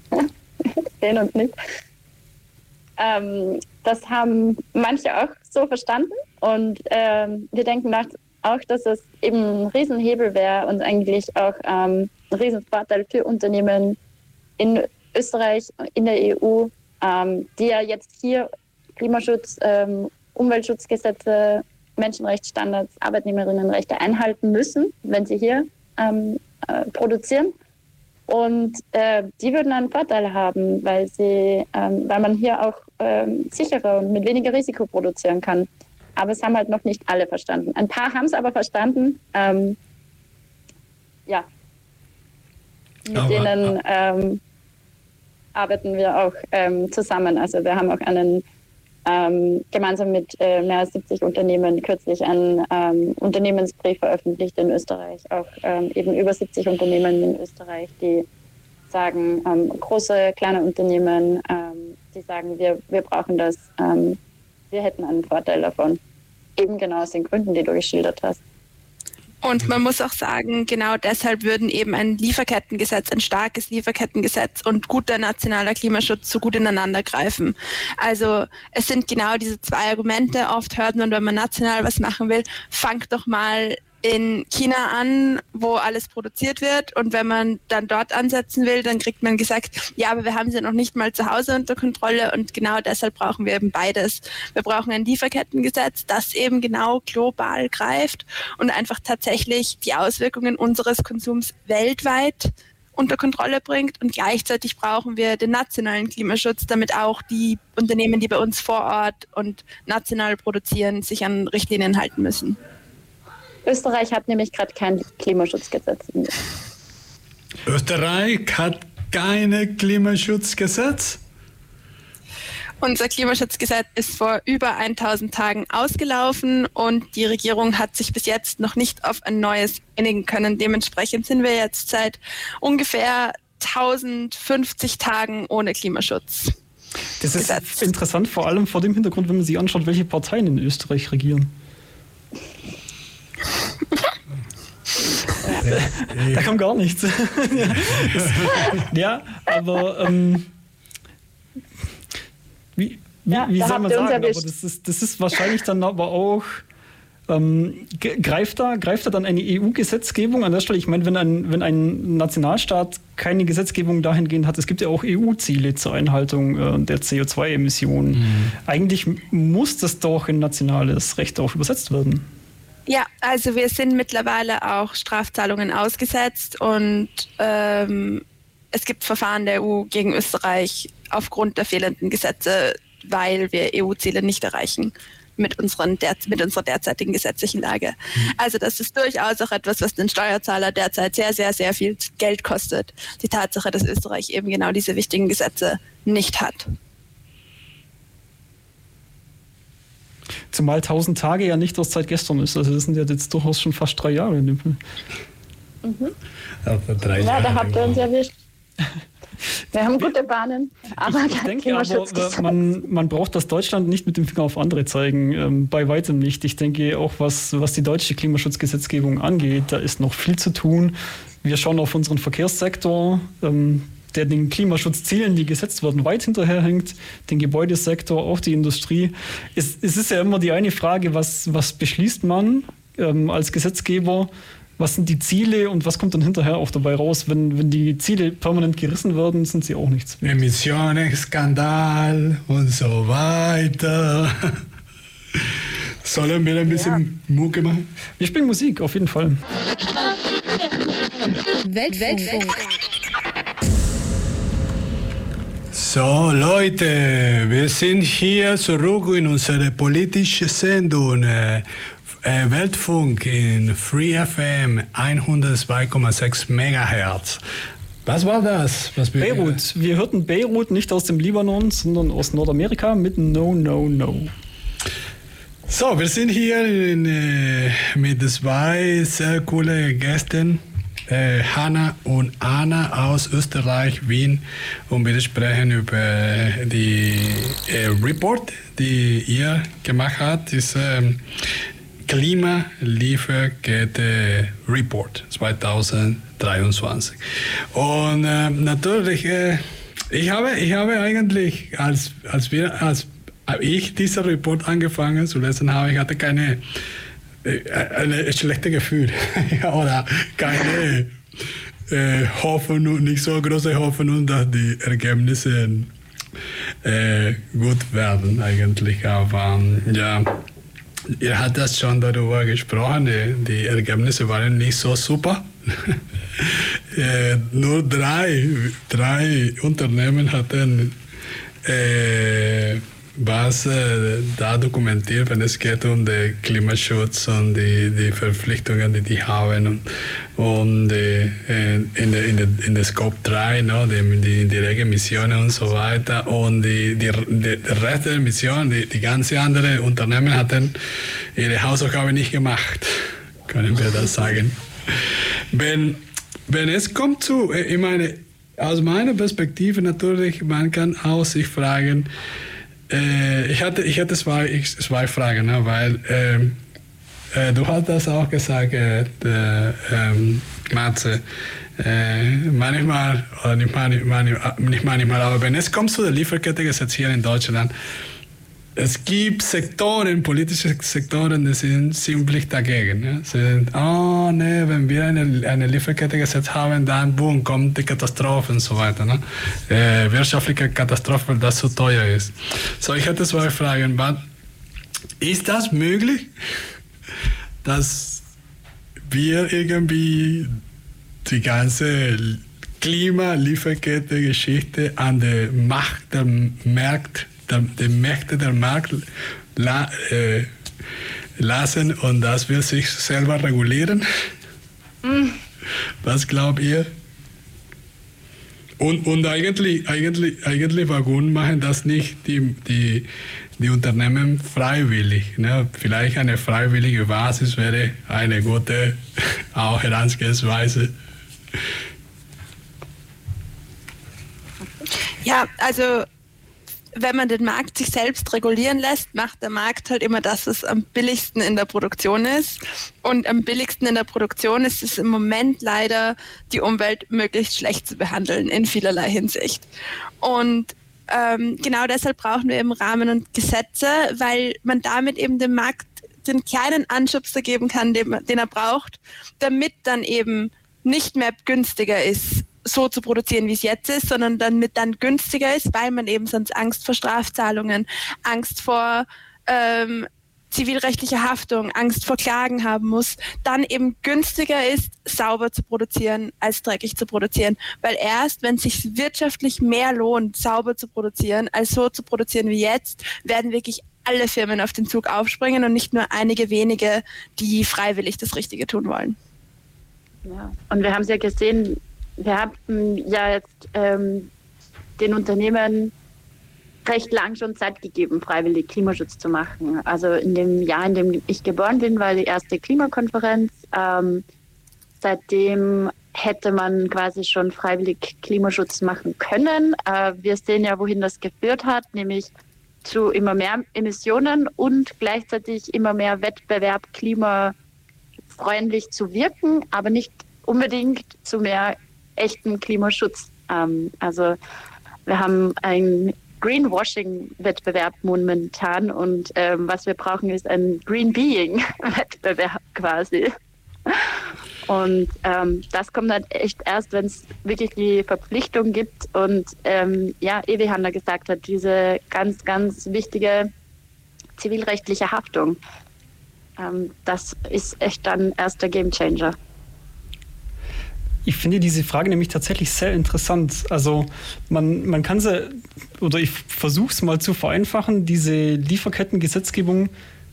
Den und nicht. Ähm, das haben manche auch so verstanden und ähm, wir denken nach, auch, dass es eben ein Riesenhebel wäre und eigentlich auch ähm, ein Riesenvorteil für Unternehmen in Österreich, in der EU, ähm, die ja jetzt hier Klimaschutz, ähm, Umweltschutzgesetze, Menschenrechtsstandards, Arbeitnehmerinnenrechte einhalten müssen, wenn sie hier ähm, äh, produzieren. Und äh, die würden einen Vorteil haben, weil, sie, ähm, weil man hier auch ähm, sicherer und mit weniger Risiko produzieren kann aber es haben halt noch nicht alle verstanden. Ein paar haben es aber verstanden. Ähm, ja, mit aber, denen ähm, arbeiten wir auch ähm, zusammen. Also wir haben auch einen ähm, gemeinsam mit äh, mehr als 70 Unternehmen kürzlich einen ähm, Unternehmensbrief veröffentlicht in Österreich. Auch ähm, eben über 70 Unternehmen in Österreich, die sagen, große, kleine Unternehmen, die sagen, wir, wir brauchen das, wir hätten einen Vorteil davon eben genau aus den Gründen, die du geschildert hast. Und man muss auch sagen, genau deshalb würden eben ein Lieferkettengesetz, ein starkes Lieferkettengesetz und guter nationaler Klimaschutz so gut ineinander greifen. Also es sind genau diese zwei Argumente. Oft hört man, wenn man national was machen will, fangt doch mal in China an, wo alles produziert wird. Und wenn man dann dort ansetzen will, dann kriegt man gesagt, ja, aber wir haben sie noch nicht mal zu Hause unter Kontrolle. Und genau deshalb brauchen wir eben beides. Wir brauchen ein Lieferkettengesetz, das eben genau global greift und einfach tatsächlich die Auswirkungen unseres Konsums weltweit unter Kontrolle bringt. Und gleichzeitig brauchen wir den nationalen Klimaschutz, damit auch die Unternehmen, die bei uns vor Ort und national produzieren, sich an Richtlinien halten müssen. Österreich hat nämlich gerade kein Klimaschutzgesetz. Österreich hat keine Klimaschutzgesetz? Unser Klimaschutzgesetz ist vor über 1000 Tagen ausgelaufen und die Regierung hat sich bis jetzt noch nicht auf ein neues einigen können. Dementsprechend sind wir jetzt seit ungefähr 1050 Tagen ohne Klimaschutz. Das ist Gesetz. interessant, vor allem vor dem Hintergrund, wenn man sich anschaut, welche Parteien in Österreich regieren. Da kam gar nichts. ja, aber ähm, wie, wie, ja, wie soll man sagen? Aber das ist, das ist wahrscheinlich dann aber auch Ähm, greift, da, greift da dann eine EU-Gesetzgebung an der Stelle? Ich meine, wenn ein, wenn ein Nationalstaat keine Gesetzgebung dahingehend hat, es gibt ja auch EU-Ziele zur Einhaltung äh, der CO2-Emissionen. Mhm. Eigentlich muss das doch in nationales Recht auch übersetzt werden. Ja, also wir sind mittlerweile auch Strafzahlungen ausgesetzt und ähm, es gibt Verfahren der EU gegen Österreich aufgrund der fehlenden Gesetze, weil wir EU-Ziele nicht erreichen mit, unseren der, mit unserer derzeitigen gesetzlichen Lage. Mhm. Also das ist durchaus auch etwas, was den Steuerzahler derzeit sehr, sehr, sehr viel Geld kostet. Die Tatsache, dass Österreich eben genau diese wichtigen Gesetze nicht hat. Zumal 1000 Tage ja nicht aus Zeit gestern ist. Also das sind ja jetzt durchaus schon fast drei Jahre. Mhm. Ja, da habt ihr uns erwischt. Wir haben gute Bahnen, aber ich, ich denke aber, man, man braucht das Deutschland nicht mit dem Finger auf andere zeigen, ähm, bei weitem nicht. Ich denke auch, was, was die deutsche Klimaschutzgesetzgebung angeht, da ist noch viel zu tun. Wir schauen auf unseren Verkehrssektor, ähm, der den Klimaschutzzielen, die gesetzt werden, weit hinterherhängt, den Gebäudesektor, auch die Industrie. Es, es ist ja immer die eine Frage, was, was beschließt man ähm, als Gesetzgeber was sind die Ziele und was kommt dann hinterher auch dabei raus? Wenn, wenn die Ziele permanent gerissen werden, sind sie auch nichts mehr. Emissionen, Skandal und so weiter. Sollen wir ein bisschen ja. Mucke machen? Wir spielen Musik, auf jeden Fall. Weltfunk. So, Leute, wir sind hier zurück in unsere politische Sendung äh, Weltfunk in Free FM 102,6 Megahertz. Was war das? Was Beirut. Wir hörten Beirut nicht aus dem Libanon, sondern aus Nordamerika mit No, No, No. So, wir sind hier in, äh, mit zwei sehr coole Gästen, äh, Hanna und Anna aus Österreich, Wien, und wir sprechen über die äh, Report, die ihr gemacht habt. Ist, ähm, Klimalieferkette Report 2023. Und äh, natürlich, ich, habe, ich habe eigentlich, als, als, wir, als ich diesen Report angefangen zu lesen habe, ich hatte keine äh, eine schlechte Gefühl oder keine äh, Hoffnung, nicht so große Hoffnung, dass die Ergebnisse äh, gut werden eigentlich. Aber ja, Ihr habt das schon darüber gesprochen, die, die Ergebnisse waren nicht so super. äh, nur drei, drei Unternehmen hatten äh, was äh, da dokumentiert, wenn es geht um den Klimaschutz und die, die Verpflichtungen, die die haben und, und äh, in, der, in, der, in der Scope 3, no, die, die direkten Emissionen und so weiter und die, die, die, Rest der Emissionen, die, die ganzen anderen Unternehmen hatten ihre Hausaufgaben nicht gemacht, können wir das sagen. Wenn, wenn es kommt zu, ich meine, aus meiner Perspektive natürlich, man kann auch sich fragen, äh, ich, hatte, ich hatte zwei, zwei Fragen, ne, weil ähm, äh, du hast das auch gesagt, äh, ähm, Matze. Äh, manchmal, oder nicht manchmal, nicht manchmal, aber wenn es kommt zu der Lieferkettegesetz hier in Deutschland, es gibt Sektoren, politische Sektoren, die sind ziemlich dagegen. Ja? Sind, oh nee, wenn wir eine, eine Lieferkette gesetzt haben, dann boom, kommt die Katastrophe und so weiter. Ne? Äh, wirtschaftliche Katastrophe, weil das zu teuer ist. So, ich hätte zwei Fragen. Ist das möglich, dass wir irgendwie die ganze Klima-Lieferkette-Geschichte an der Macht der Märkte der, die Mächte der Markt la, äh, lassen und das wird sich selber regulieren? Mm. Was glaubt ihr? Und, und eigentlich, eigentlich, eigentlich, warum machen das nicht die, die, die Unternehmen freiwillig? Ne? Vielleicht eine freiwillige Basis wäre eine gute auch Herangehensweise. Ja, also wenn man den Markt sich selbst regulieren lässt, macht der Markt halt immer das, was am billigsten in der Produktion ist. Und am billigsten in der Produktion ist es im Moment leider, die Umwelt möglichst schlecht zu behandeln in vielerlei Hinsicht. Und ähm, genau deshalb brauchen wir eben Rahmen und Gesetze, weil man damit eben dem Markt den kleinen Anschubser geben kann, den, den er braucht, damit dann eben nicht mehr günstiger ist, so zu produzieren, wie es jetzt ist, sondern damit dann günstiger ist, weil man eben sonst Angst vor Strafzahlungen, Angst vor ähm, zivilrechtlicher Haftung, Angst vor Klagen haben muss, dann eben günstiger ist, sauber zu produzieren, als dreckig zu produzieren. Weil erst, wenn es sich wirtschaftlich mehr lohnt, sauber zu produzieren, als so zu produzieren wie jetzt, werden wirklich alle Firmen auf den Zug aufspringen und nicht nur einige wenige, die freiwillig das Richtige tun wollen. Ja, und wir haben es ja gesehen, wir hatten ja jetzt ähm, den Unternehmen recht lang schon Zeit gegeben, freiwillig Klimaschutz zu machen. Also in dem Jahr, in dem ich geboren bin, war die erste Klimakonferenz. Ähm, seitdem hätte man quasi schon freiwillig Klimaschutz machen können. Äh, wir sehen ja, wohin das geführt hat, nämlich zu immer mehr Emissionen und gleichzeitig immer mehr Wettbewerb, klimafreundlich zu wirken, aber nicht unbedingt zu mehr echten Klimaschutz. Ähm, also wir haben ein Greenwashing-Wettbewerb momentan und ähm, was wir brauchen, ist ein Green Being-Wettbewerb quasi. Und ähm, das kommt dann echt erst, wenn es wirklich die Verpflichtung gibt und ähm, ja, Ewi Hanna gesagt hat, diese ganz, ganz wichtige zivilrechtliche Haftung. Ähm, das ist echt dann erst der Gamechanger. Ich finde diese Frage nämlich tatsächlich sehr interessant. Also man, man kann sie, oder ich versuche es mal zu vereinfachen, diese Lieferkettengesetzgebung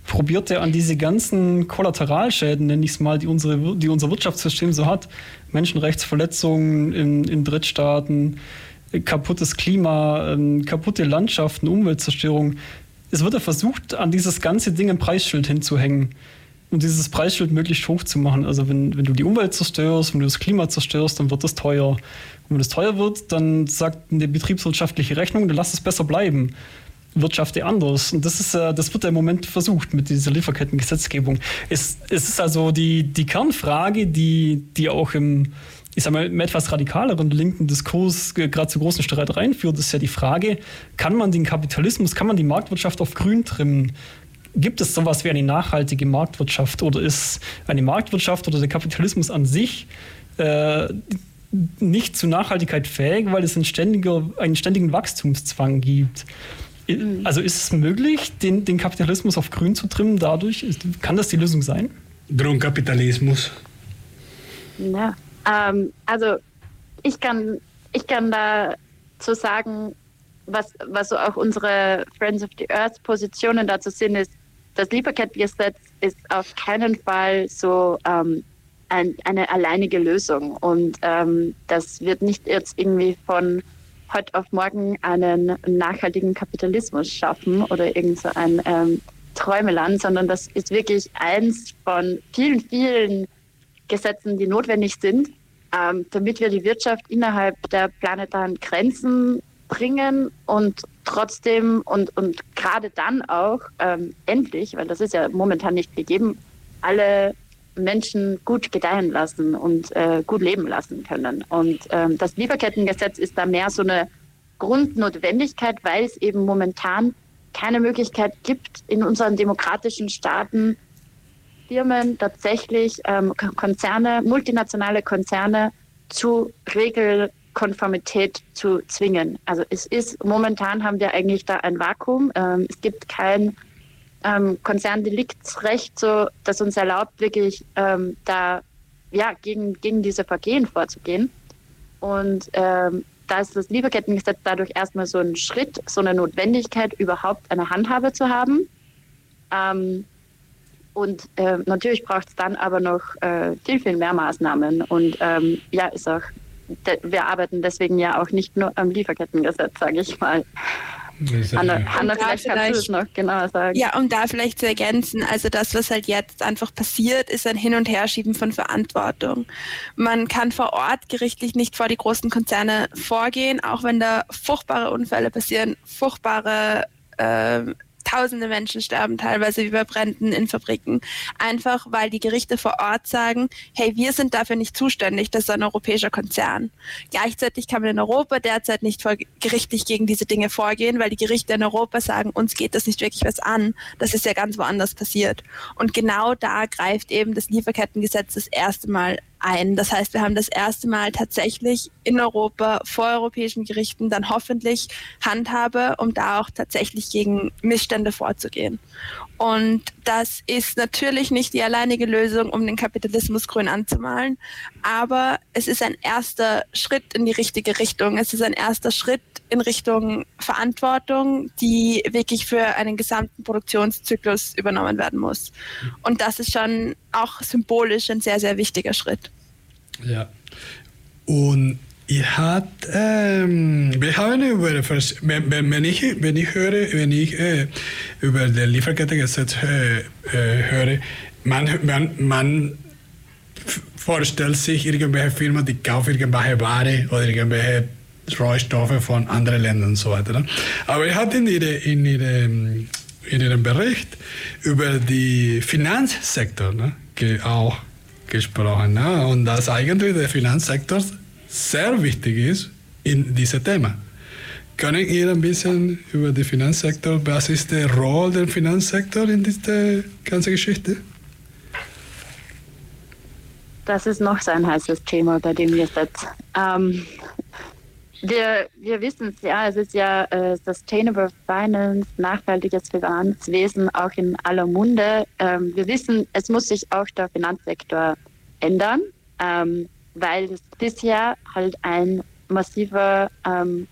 probiert ja an diese ganzen Kollateralschäden, nenne ich es mal, die, unsere, die unser Wirtschaftssystem so hat. Menschenrechtsverletzungen in, in Drittstaaten, kaputtes Klima, ähm, kaputte Landschaften, Umweltzerstörung. Es wird ja versucht, an dieses ganze Ding ein Preisschild hinzuhängen und dieses Preisschild möglichst hoch zu machen. Also wenn, wenn du die Umwelt zerstörst, wenn du das Klima zerstörst, dann wird das teuer. Und wenn das teuer wird, dann sagt eine betriebswirtschaftliche Rechnung, dann lass es besser bleiben. Wirtschaft anders. Und das ist das wird ja im Moment versucht mit dieser Lieferkettengesetzgebung. Es, es ist also die, die Kernfrage, die, die auch im, ich sag mal, im etwas radikaleren linken Diskurs gerade zu großen Streitereien führt, ist ja die Frage, kann man den Kapitalismus, kann man die Marktwirtschaft auf grün trimmen? Gibt es sowas wie eine nachhaltige Marktwirtschaft oder ist eine Marktwirtschaft oder der Kapitalismus an sich äh, nicht zu Nachhaltigkeit fähig, weil es einen, ständiger, einen ständigen Wachstumszwang gibt? Mhm. Also ist es möglich, den, den Kapitalismus auf grün zu trimmen dadurch? Ist, kann das die Lösung sein? Grundkapitalismus. Ja, ähm, also ich kann, ich kann da zu sagen, was, was so auch unsere Friends of the Earth Positionen dazu sind, ist, das Lieferkettengesetz ist auf keinen Fall so ähm, ein, eine alleinige Lösung. Und ähm, das wird nicht jetzt irgendwie von heute auf morgen einen nachhaltigen Kapitalismus schaffen oder irgend so ein ähm, Träumeland, sondern das ist wirklich eins von vielen, vielen Gesetzen, die notwendig sind, ähm, damit wir die Wirtschaft innerhalb der planetaren Grenzen bringen und trotzdem und, und gerade dann auch ähm, endlich, weil das ist ja momentan nicht gegeben, alle Menschen gut gedeihen lassen und äh, gut leben lassen können. Und ähm, das Lieferkettengesetz ist da mehr so eine Grundnotwendigkeit, weil es eben momentan keine Möglichkeit gibt, in unseren demokratischen Staaten Firmen tatsächlich ähm, Konzerne, multinationale Konzerne zu Regel Konformität zu zwingen. Also es ist, momentan haben wir eigentlich da ein Vakuum. Ähm, es gibt kein ähm, Konzerndeliktsrecht, so, das uns erlaubt, wirklich ähm, da ja, gegen, gegen diese Vergehen vorzugehen. Und ähm, da ist das Lieferkettengesetz dadurch erstmal so ein Schritt, so eine Notwendigkeit, überhaupt eine Handhabe zu haben. Ähm, und äh, natürlich braucht es dann aber noch äh, viel, viel mehr Maßnahmen. Und ähm, ja, ist auch wir arbeiten deswegen ja auch nicht nur am Lieferkettengesetz, sage ich mal. Hanna, Hanna vielleicht, vielleicht kannst du es noch genauer sagen. Ja, um da vielleicht zu ergänzen, also das, was halt jetzt einfach passiert, ist ein Hin- und Herschieben von Verantwortung. Man kann vor Ort gerichtlich nicht vor die großen Konzerne vorgehen, auch wenn da furchtbare Unfälle passieren, furchtbare äh, Tausende Menschen sterben teilweise über Bränden in Fabriken, einfach weil die Gerichte vor Ort sagen, hey, wir sind dafür nicht zuständig, das ist ein europäischer Konzern. Gleichzeitig kann man in Europa derzeit nicht gerichtlich gegen diese Dinge vorgehen, weil die Gerichte in Europa sagen, uns geht das nicht wirklich was an. Das ist ja ganz woanders passiert. Und genau da greift eben das Lieferkettengesetz das erste Mal ein. Das heißt, wir haben das erste Mal tatsächlich in Europa vor europäischen Gerichten dann hoffentlich Handhabe, um da auch tatsächlich gegen Missstände vorzugehen. Und das ist natürlich nicht die alleinige Lösung, um den Kapitalismus grün anzumalen, aber es ist ein erster Schritt in die richtige Richtung. Es ist ein erster Schritt in Richtung Verantwortung, die wirklich für einen gesamten Produktionszyklus übernommen werden muss. Und das ist schon auch symbolisch ein sehr, sehr wichtiger Schritt. Ja. Und ihr habt, ähm, wir haben über, wenn, wenn, ich, wenn ich höre, wenn ich äh, über das Lieferkettengesetz äh, äh, höre, man, man, man vorstellt sich irgendwelche Firmen, die kaufen irgendwelche Ware oder irgendwelche Rohstoffe von anderen Ländern und so weiter. Ne? Aber ihr habt in, ihre, in, ihre, in Ihrem Bericht über den Finanzsektor ne, auch gesprochen. Ne? Und dass eigentlich der Finanzsektor sehr wichtig ist in diesem Thema. Können ihr ein bisschen über den Finanzsektor, was ist der Rolle des Finanzsektors in dieser ganzen Geschichte? Das ist noch so ein heißes Thema, bei dem wir jetzt. Ähm, wir, wir wissen es ja, es ist ja äh, Sustainable Finance, nachhaltiges Finanzwesen auch in aller Munde. Ähm, wir wissen, es muss sich auch der Finanzsektor ändern, ähm, weil es bisher halt ein massiver ähm,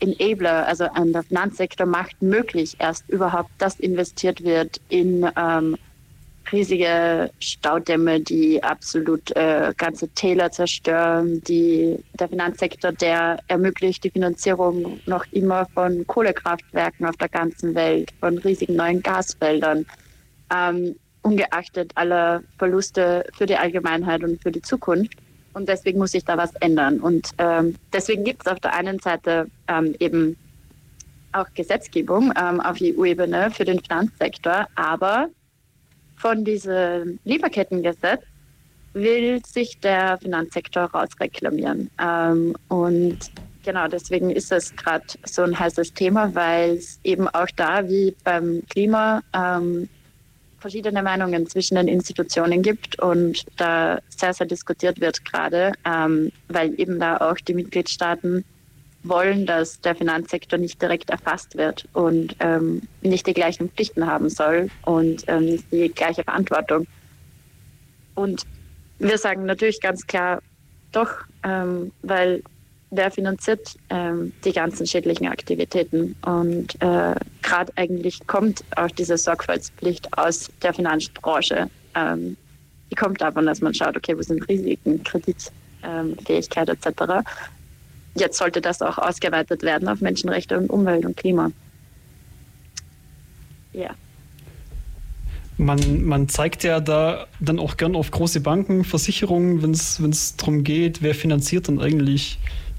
Enabler, also ein, der Finanzsektor macht möglich erst überhaupt, dass investiert wird in ähm, riesige Staudämme, die absolut äh, ganze Täler zerstören. Die, der Finanzsektor, der ermöglicht die Finanzierung noch immer von Kohlekraftwerken auf der ganzen Welt, von riesigen neuen Gasfeldern. Ähm, ungeachtet aller Verluste für die Allgemeinheit und für die Zukunft. Und deswegen muss sich da was ändern. Und ähm, deswegen gibt es auf der einen Seite ähm, eben auch Gesetzgebung ähm, auf EU-Ebene für den Finanzsektor, aber von diesem Lieferkettengesetz will sich der Finanzsektor rausreklamieren. Ähm, und genau deswegen ist es gerade so ein heißes Thema, weil es eben auch da wie beim Klima ähm, verschiedene Meinungen zwischen den Institutionen gibt und da sehr, sehr diskutiert wird gerade, ähm, weil eben da auch die Mitgliedstaaten wollen, dass der Finanzsektor nicht direkt erfasst wird und ähm, nicht die gleichen Pflichten haben soll und ähm, nicht die gleiche Verantwortung. Und wir sagen natürlich ganz klar, doch, ähm, weil wer finanziert ähm, die ganzen schädlichen Aktivitäten. Und äh, gerade eigentlich kommt auch diese Sorgfaltspflicht aus der Finanzbranche. Ähm, die kommt davon, dass man schaut, okay, wo sind Risiken, Kreditfähigkeit ähm, etc. Jetzt sollte das auch ausgeweitet werden auf Menschenrechte und Umwelt und Klima. Ja. Man, man zeigt ja da dann auch gern auf große Banken, Versicherungen, wenn es darum geht, wer finanziert dann eigentlich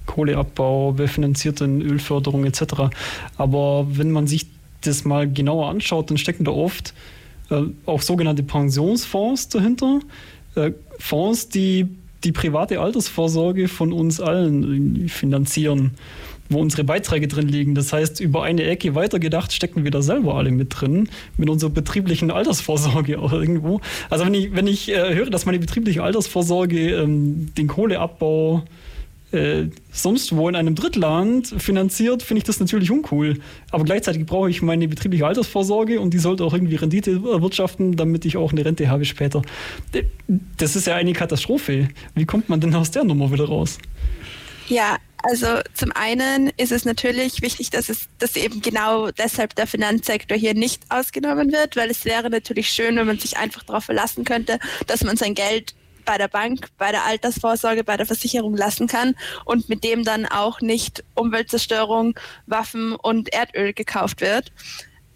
Kohleabbau, wer finanziert denn Ölförderung etc. Aber wenn man sich das mal genauer anschaut, dann stecken da oft äh, auch sogenannte Pensionsfonds dahinter. Äh, Fonds, die die private Altersvorsorge von uns allen finanzieren, wo unsere Beiträge drin liegen. Das heißt, über eine Ecke weitergedacht stecken wir da selber alle mit drin, mit unserer betrieblichen Altersvorsorge auch irgendwo. Also wenn ich, wenn ich äh, höre, dass meine betriebliche Altersvorsorge ähm, den Kohleabbau äh, sonst wo in einem Drittland finanziert, finde ich das natürlich uncool. Aber gleichzeitig brauche ich meine betriebliche Altersvorsorge und die sollte auch irgendwie Rendite erwirtschaften, damit ich auch eine Rente habe später. Das ist ja eine Katastrophe. Wie kommt man denn aus der Nummer wieder raus? Ja, also zum einen ist es natürlich wichtig, dass es dass eben genau deshalb der Finanzsektor hier nicht ausgenommen wird, weil es wäre natürlich schön, wenn man sich einfach darauf verlassen könnte, dass man sein Geld bei der Bank, bei der Altersvorsorge, bei der Versicherung lassen kann und mit dem dann auch nicht Umweltzerstörung, Waffen und Erdöl gekauft wird.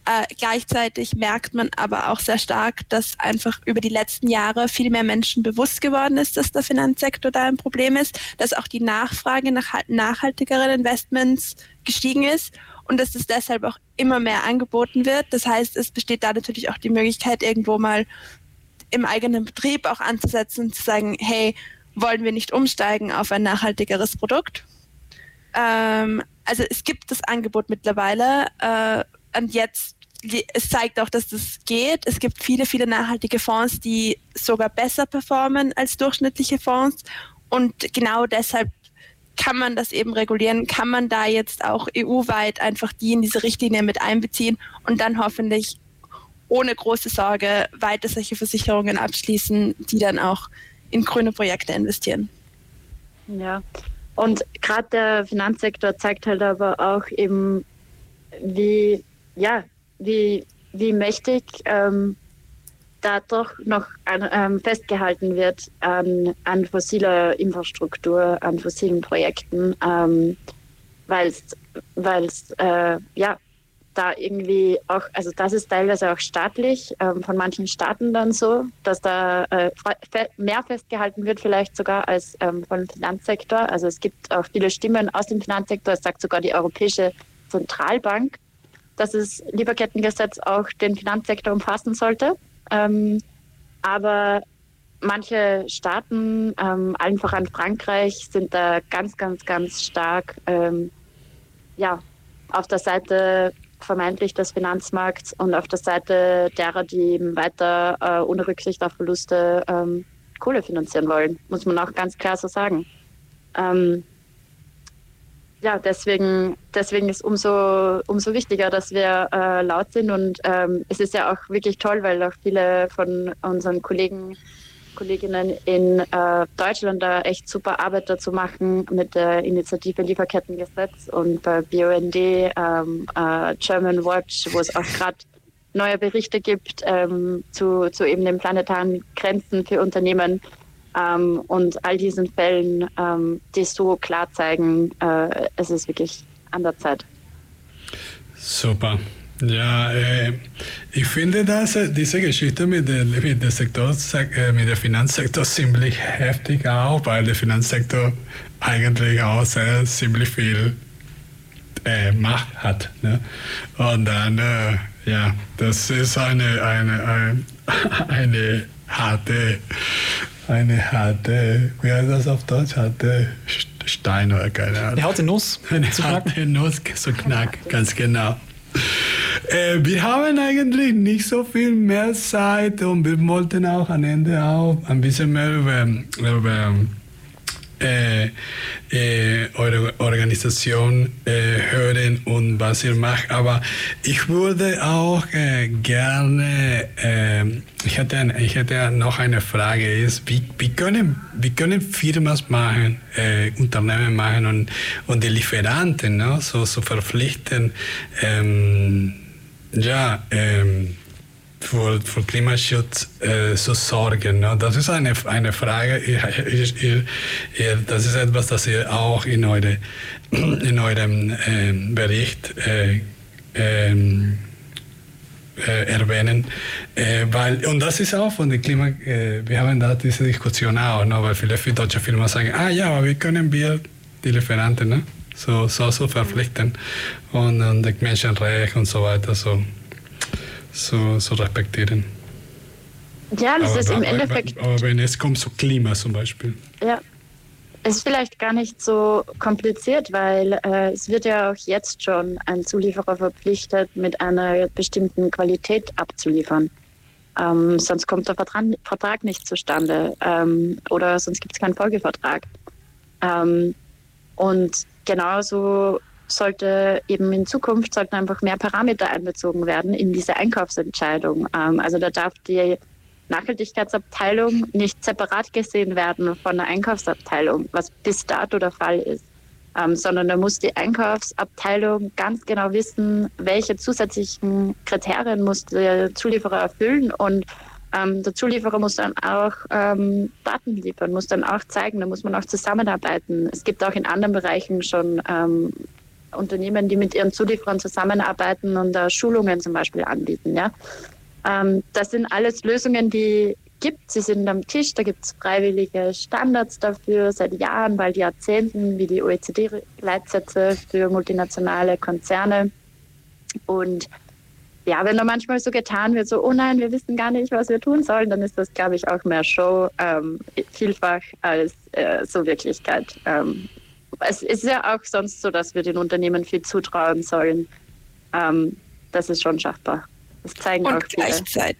Äh, gleichzeitig merkt man aber auch sehr stark, dass einfach über die letzten Jahre viel mehr Menschen bewusst geworden ist, dass der Finanzsektor da ein Problem ist, dass auch die Nachfrage nach nachhaltigeren Investments gestiegen ist und dass es deshalb auch immer mehr angeboten wird. Das heißt, es besteht da natürlich auch die Möglichkeit, irgendwo mal im eigenen Betrieb auch anzusetzen und zu sagen, hey, wollen wir nicht umsteigen auf ein nachhaltigeres Produkt? Ähm, also es gibt das Angebot mittlerweile äh, und jetzt es zeigt auch, dass das geht. Es gibt viele, viele nachhaltige Fonds, die sogar besser performen als durchschnittliche Fonds. Und genau deshalb kann man das eben regulieren, kann man da jetzt auch EU-weit einfach die in diese Richtlinie mit einbeziehen und dann hoffentlich ohne große Sorge weiter solche Versicherungen abschließen, die dann auch in grüne Projekte investieren. Ja, und gerade der Finanzsektor zeigt halt aber auch eben, wie, ja, wie, wie mächtig ähm, da doch noch an, ähm, festgehalten wird an, an fossiler Infrastruktur, an fossilen Projekten, ähm, weil es äh, ja da irgendwie auch, also das ist teilweise auch staatlich, ähm, von manchen Staaten dann so, dass da äh, mehr festgehalten wird, vielleicht sogar als ähm, vom Finanzsektor. Also es gibt auch viele Stimmen aus dem Finanzsektor, es sagt sogar die Europäische Zentralbank, dass das Lieferkettengesetz auch den Finanzsektor umfassen sollte. Ähm, aber manche Staaten, ähm, allen voran Frankreich, sind da ganz, ganz, ganz stark ähm, ja, auf der Seite vermeintlich des Finanzmarkts und auf der Seite derer, die eben weiter äh, ohne Rücksicht auf Verluste ähm, Kohle finanzieren wollen, muss man auch ganz klar so sagen. Ähm, ja, deswegen, deswegen ist umso, umso wichtiger, dass wir äh, laut sind. Und ähm, es ist ja auch wirklich toll, weil auch viele von unseren Kollegen, Kolleginnen in äh, Deutschland da echt super Arbeit dazu machen mit der Initiative Lieferkettengesetz und bei BUND, ähm, äh, German Watch, wo es auch gerade neue Berichte gibt ähm, zu, zu eben den planetaren Grenzen für Unternehmen ähm, und all diesen Fällen, ähm, die so klar zeigen, äh, es ist wirklich an der Zeit. Super. Ja, äh, ich finde dass äh, diese Geschichte mit dem mit der Sektor, äh, mit dem Finanzsektor ziemlich heftig auch, weil der Finanzsektor eigentlich auch sehr ziemlich viel äh, Macht hat. Ne? Und dann, äh, ja, das ist eine, eine, eine, eine harte eine harte, wie heißt das auf Deutsch? Harte Stein oder keine Ahnung. Eine harte Nuss. Eine harte Nuss zu knacken, ganz genau. Äh, wir haben eigentlich nicht so viel mehr Zeit und wir wollten auch am Ende auch ein bisschen mehr über, über äh, äh, eure Organisation äh, hören und was ihr macht. Aber ich würde auch äh, gerne, ähm, ich, hätte, ich hätte noch eine Frage, ist, wie, wie, können, wie können Firmen machen, äh, Unternehmen machen und, und die Lieferanten ne, so, so verpflichten, ähm, ja, ähm, für, für Klimaschutz äh, zu sorgen. Ne? Das ist eine, eine Frage, ihr, ihr, ihr, das ist etwas, das ihr auch in, eure, in eurem äh, Bericht äh, ähm, äh, erwähnen, äh, weil, und das ist auch von der Klima, äh, wir haben da diese Diskussion auch, ne? weil viele deutsche Firmen sagen, ah ja, aber wie können wir die Lieferanten ne? So, so, so verpflichten und, und die Menschenrechte und so weiter. So so, so respektieren. Ja, das aber, ist im Endeffekt. Aber wenn es kommt zu Klima zum Beispiel. Ja, es ist vielleicht gar nicht so kompliziert, weil äh, es wird ja auch jetzt schon ein Zulieferer verpflichtet, mit einer bestimmten Qualität abzuliefern. Ähm, sonst kommt der Vertrag, Vertrag nicht zustande ähm, oder sonst gibt es keinen Folgevertrag. Ähm, und genauso sollte eben in Zukunft sollten einfach mehr Parameter einbezogen werden in diese Einkaufsentscheidung. Ähm, also da darf die Nachhaltigkeitsabteilung nicht separat gesehen werden von der Einkaufsabteilung, was bis dato der Fall ist. Ähm, sondern da muss die Einkaufsabteilung ganz genau wissen, welche zusätzlichen Kriterien muss der Zulieferer erfüllen und ähm, der Zulieferer muss dann auch ähm, Daten liefern, muss dann auch zeigen, da muss man auch zusammenarbeiten. Es gibt auch in anderen Bereichen schon ähm, Unternehmen, die mit ihren Zulieferern zusammenarbeiten und da Schulungen zum Beispiel anbieten. Ja? Ähm, das sind alles Lösungen, die gibt. Sie sind am Tisch, da gibt es freiwillige Standards dafür seit Jahren, bald Jahrzehnten, wie die OECD-Leitsätze für multinationale Konzerne. Und ja, wenn da manchmal so getan wird, so, oh nein, wir wissen gar nicht, was wir tun sollen, dann ist das, glaube ich, auch mehr Show, ähm, vielfach als äh, so Wirklichkeit. Ähm, es ist ja auch sonst so, dass wir den Unternehmen viel zutrauen sollen. Ähm, das ist schon schaffbar. Das zeigen Und auch viele. gleichzeitig,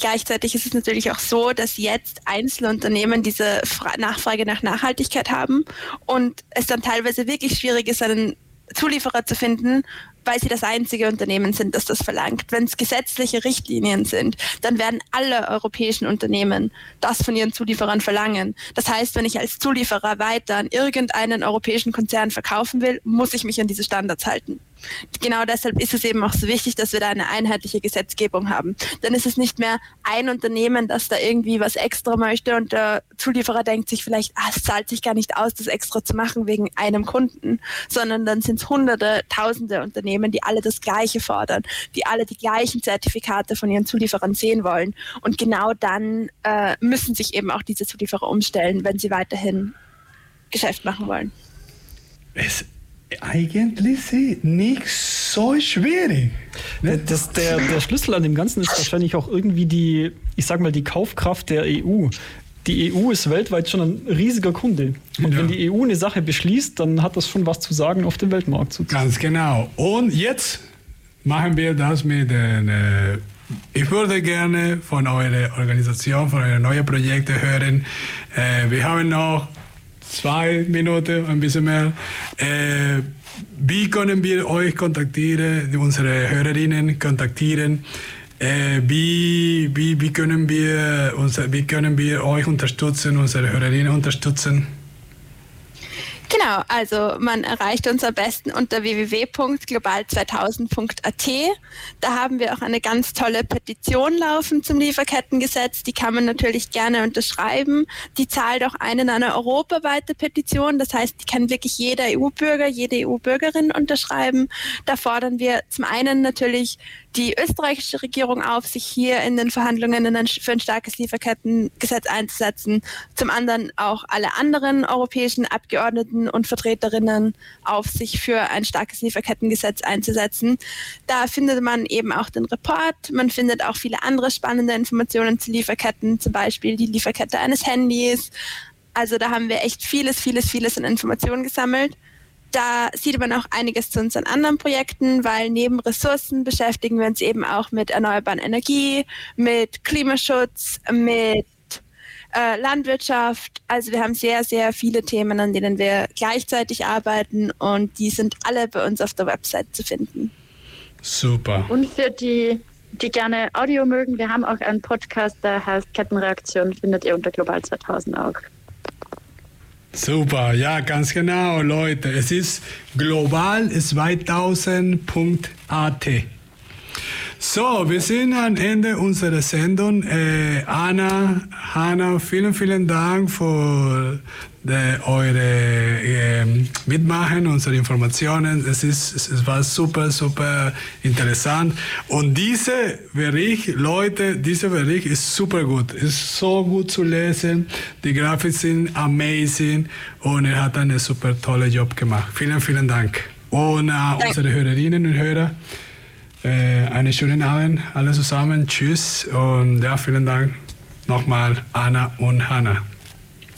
gleichzeitig ist es natürlich auch so, dass jetzt Einzelunternehmen diese Fra Nachfrage nach Nachhaltigkeit haben und es dann teilweise wirklich schwierig ist, einen Zulieferer zu finden, weil sie das einzige Unternehmen sind, das das verlangt. Wenn es gesetzliche Richtlinien sind, dann werden alle europäischen Unternehmen das von ihren Zulieferern verlangen. Das heißt, wenn ich als Zulieferer weiter an irgendeinen europäischen Konzern verkaufen will, muss ich mich an diese Standards halten. Genau deshalb ist es eben auch so wichtig, dass wir da eine einheitliche Gesetzgebung haben. Dann ist es nicht mehr ein Unternehmen, das da irgendwie was extra möchte und der Zulieferer denkt sich vielleicht, ah, es zahlt sich gar nicht aus, das extra zu machen wegen einem Kunden, sondern dann sind es hunderte, tausende Unternehmen, die alle das Gleiche fordern, die alle die gleichen Zertifikate von ihren Zulieferern sehen wollen. Und genau dann äh, müssen sich eben auch diese Zulieferer umstellen, wenn sie weiterhin Geschäft machen wollen. Es eigentlich nicht so schwierig. Ne? Das, der, der Schlüssel an dem Ganzen ist wahrscheinlich auch irgendwie die, ich sag mal, die Kaufkraft der EU. Die EU ist weltweit schon ein riesiger Kunde. Und ja. wenn die EU eine Sache beschließt, dann hat das schon was zu sagen auf dem Weltmarkt. Sozusagen. Ganz genau. Und jetzt machen wir das mit den. Äh, ich würde gerne von eurer Organisation, von euren neuen Projekten hören. Äh, wir haben noch zwei Minuten, ein bisschen mehr. Äh, wie können wir euch kontaktieren, unsere Hörerinnen kontaktieren? Äh, wie, wie, wie, können wir, unser, wie können wir euch unterstützen, unsere Hörerinnen unterstützen? Genau, also man erreicht uns am besten unter www.global2000.at. Da haben wir auch eine ganz tolle Petition laufen zum Lieferkettengesetz. Die kann man natürlich gerne unterschreiben. Die zahlt auch ein in eine europaweite Petition. Das heißt, die kann wirklich jeder EU-Bürger, jede EU-Bürgerin unterschreiben. Da fordern wir zum einen natürlich die österreichische Regierung auf, sich hier in den Verhandlungen für ein starkes Lieferkettengesetz einzusetzen. Zum anderen auch alle anderen europäischen Abgeordneten und Vertreterinnen auf, sich für ein starkes Lieferkettengesetz einzusetzen. Da findet man eben auch den Report. Man findet auch viele andere spannende Informationen zu Lieferketten, zum Beispiel die Lieferkette eines Handys. Also da haben wir echt vieles, vieles, vieles an Informationen gesammelt. Da sieht man auch einiges zu unseren anderen Projekten, weil neben Ressourcen beschäftigen wir uns eben auch mit erneuerbaren Energie, mit Klimaschutz, mit äh, Landwirtschaft. Also wir haben sehr, sehr viele Themen, an denen wir gleichzeitig arbeiten und die sind alle bei uns auf der Website zu finden. Super. Und für die, die gerne Audio mögen, wir haben auch einen Podcast, der heißt Kettenreaktion, findet ihr unter Global 2000 auch. Super, ja, ganz genau, Leute. Es ist global 2000.at. So, wir sind am Ende unserer Sendung. Äh, Anna, Hanna, vielen, vielen Dank für de, eure äh, Mitmachen, unsere Informationen. Es, ist, es war super, super interessant. Und dieser Bericht, Leute, dieser Bericht ist super gut. Ist so gut zu lesen. Die Grafik sind amazing und er hat einen super tollen Job gemacht. Vielen, vielen Dank. Und äh, unsere Hörerinnen und Hörer. Äh, einen schönen Abend, alle zusammen. Tschüss und ja, vielen Dank nochmal, Anna und Hanna.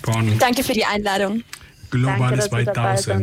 Von Danke für die Einladung. Global 2000.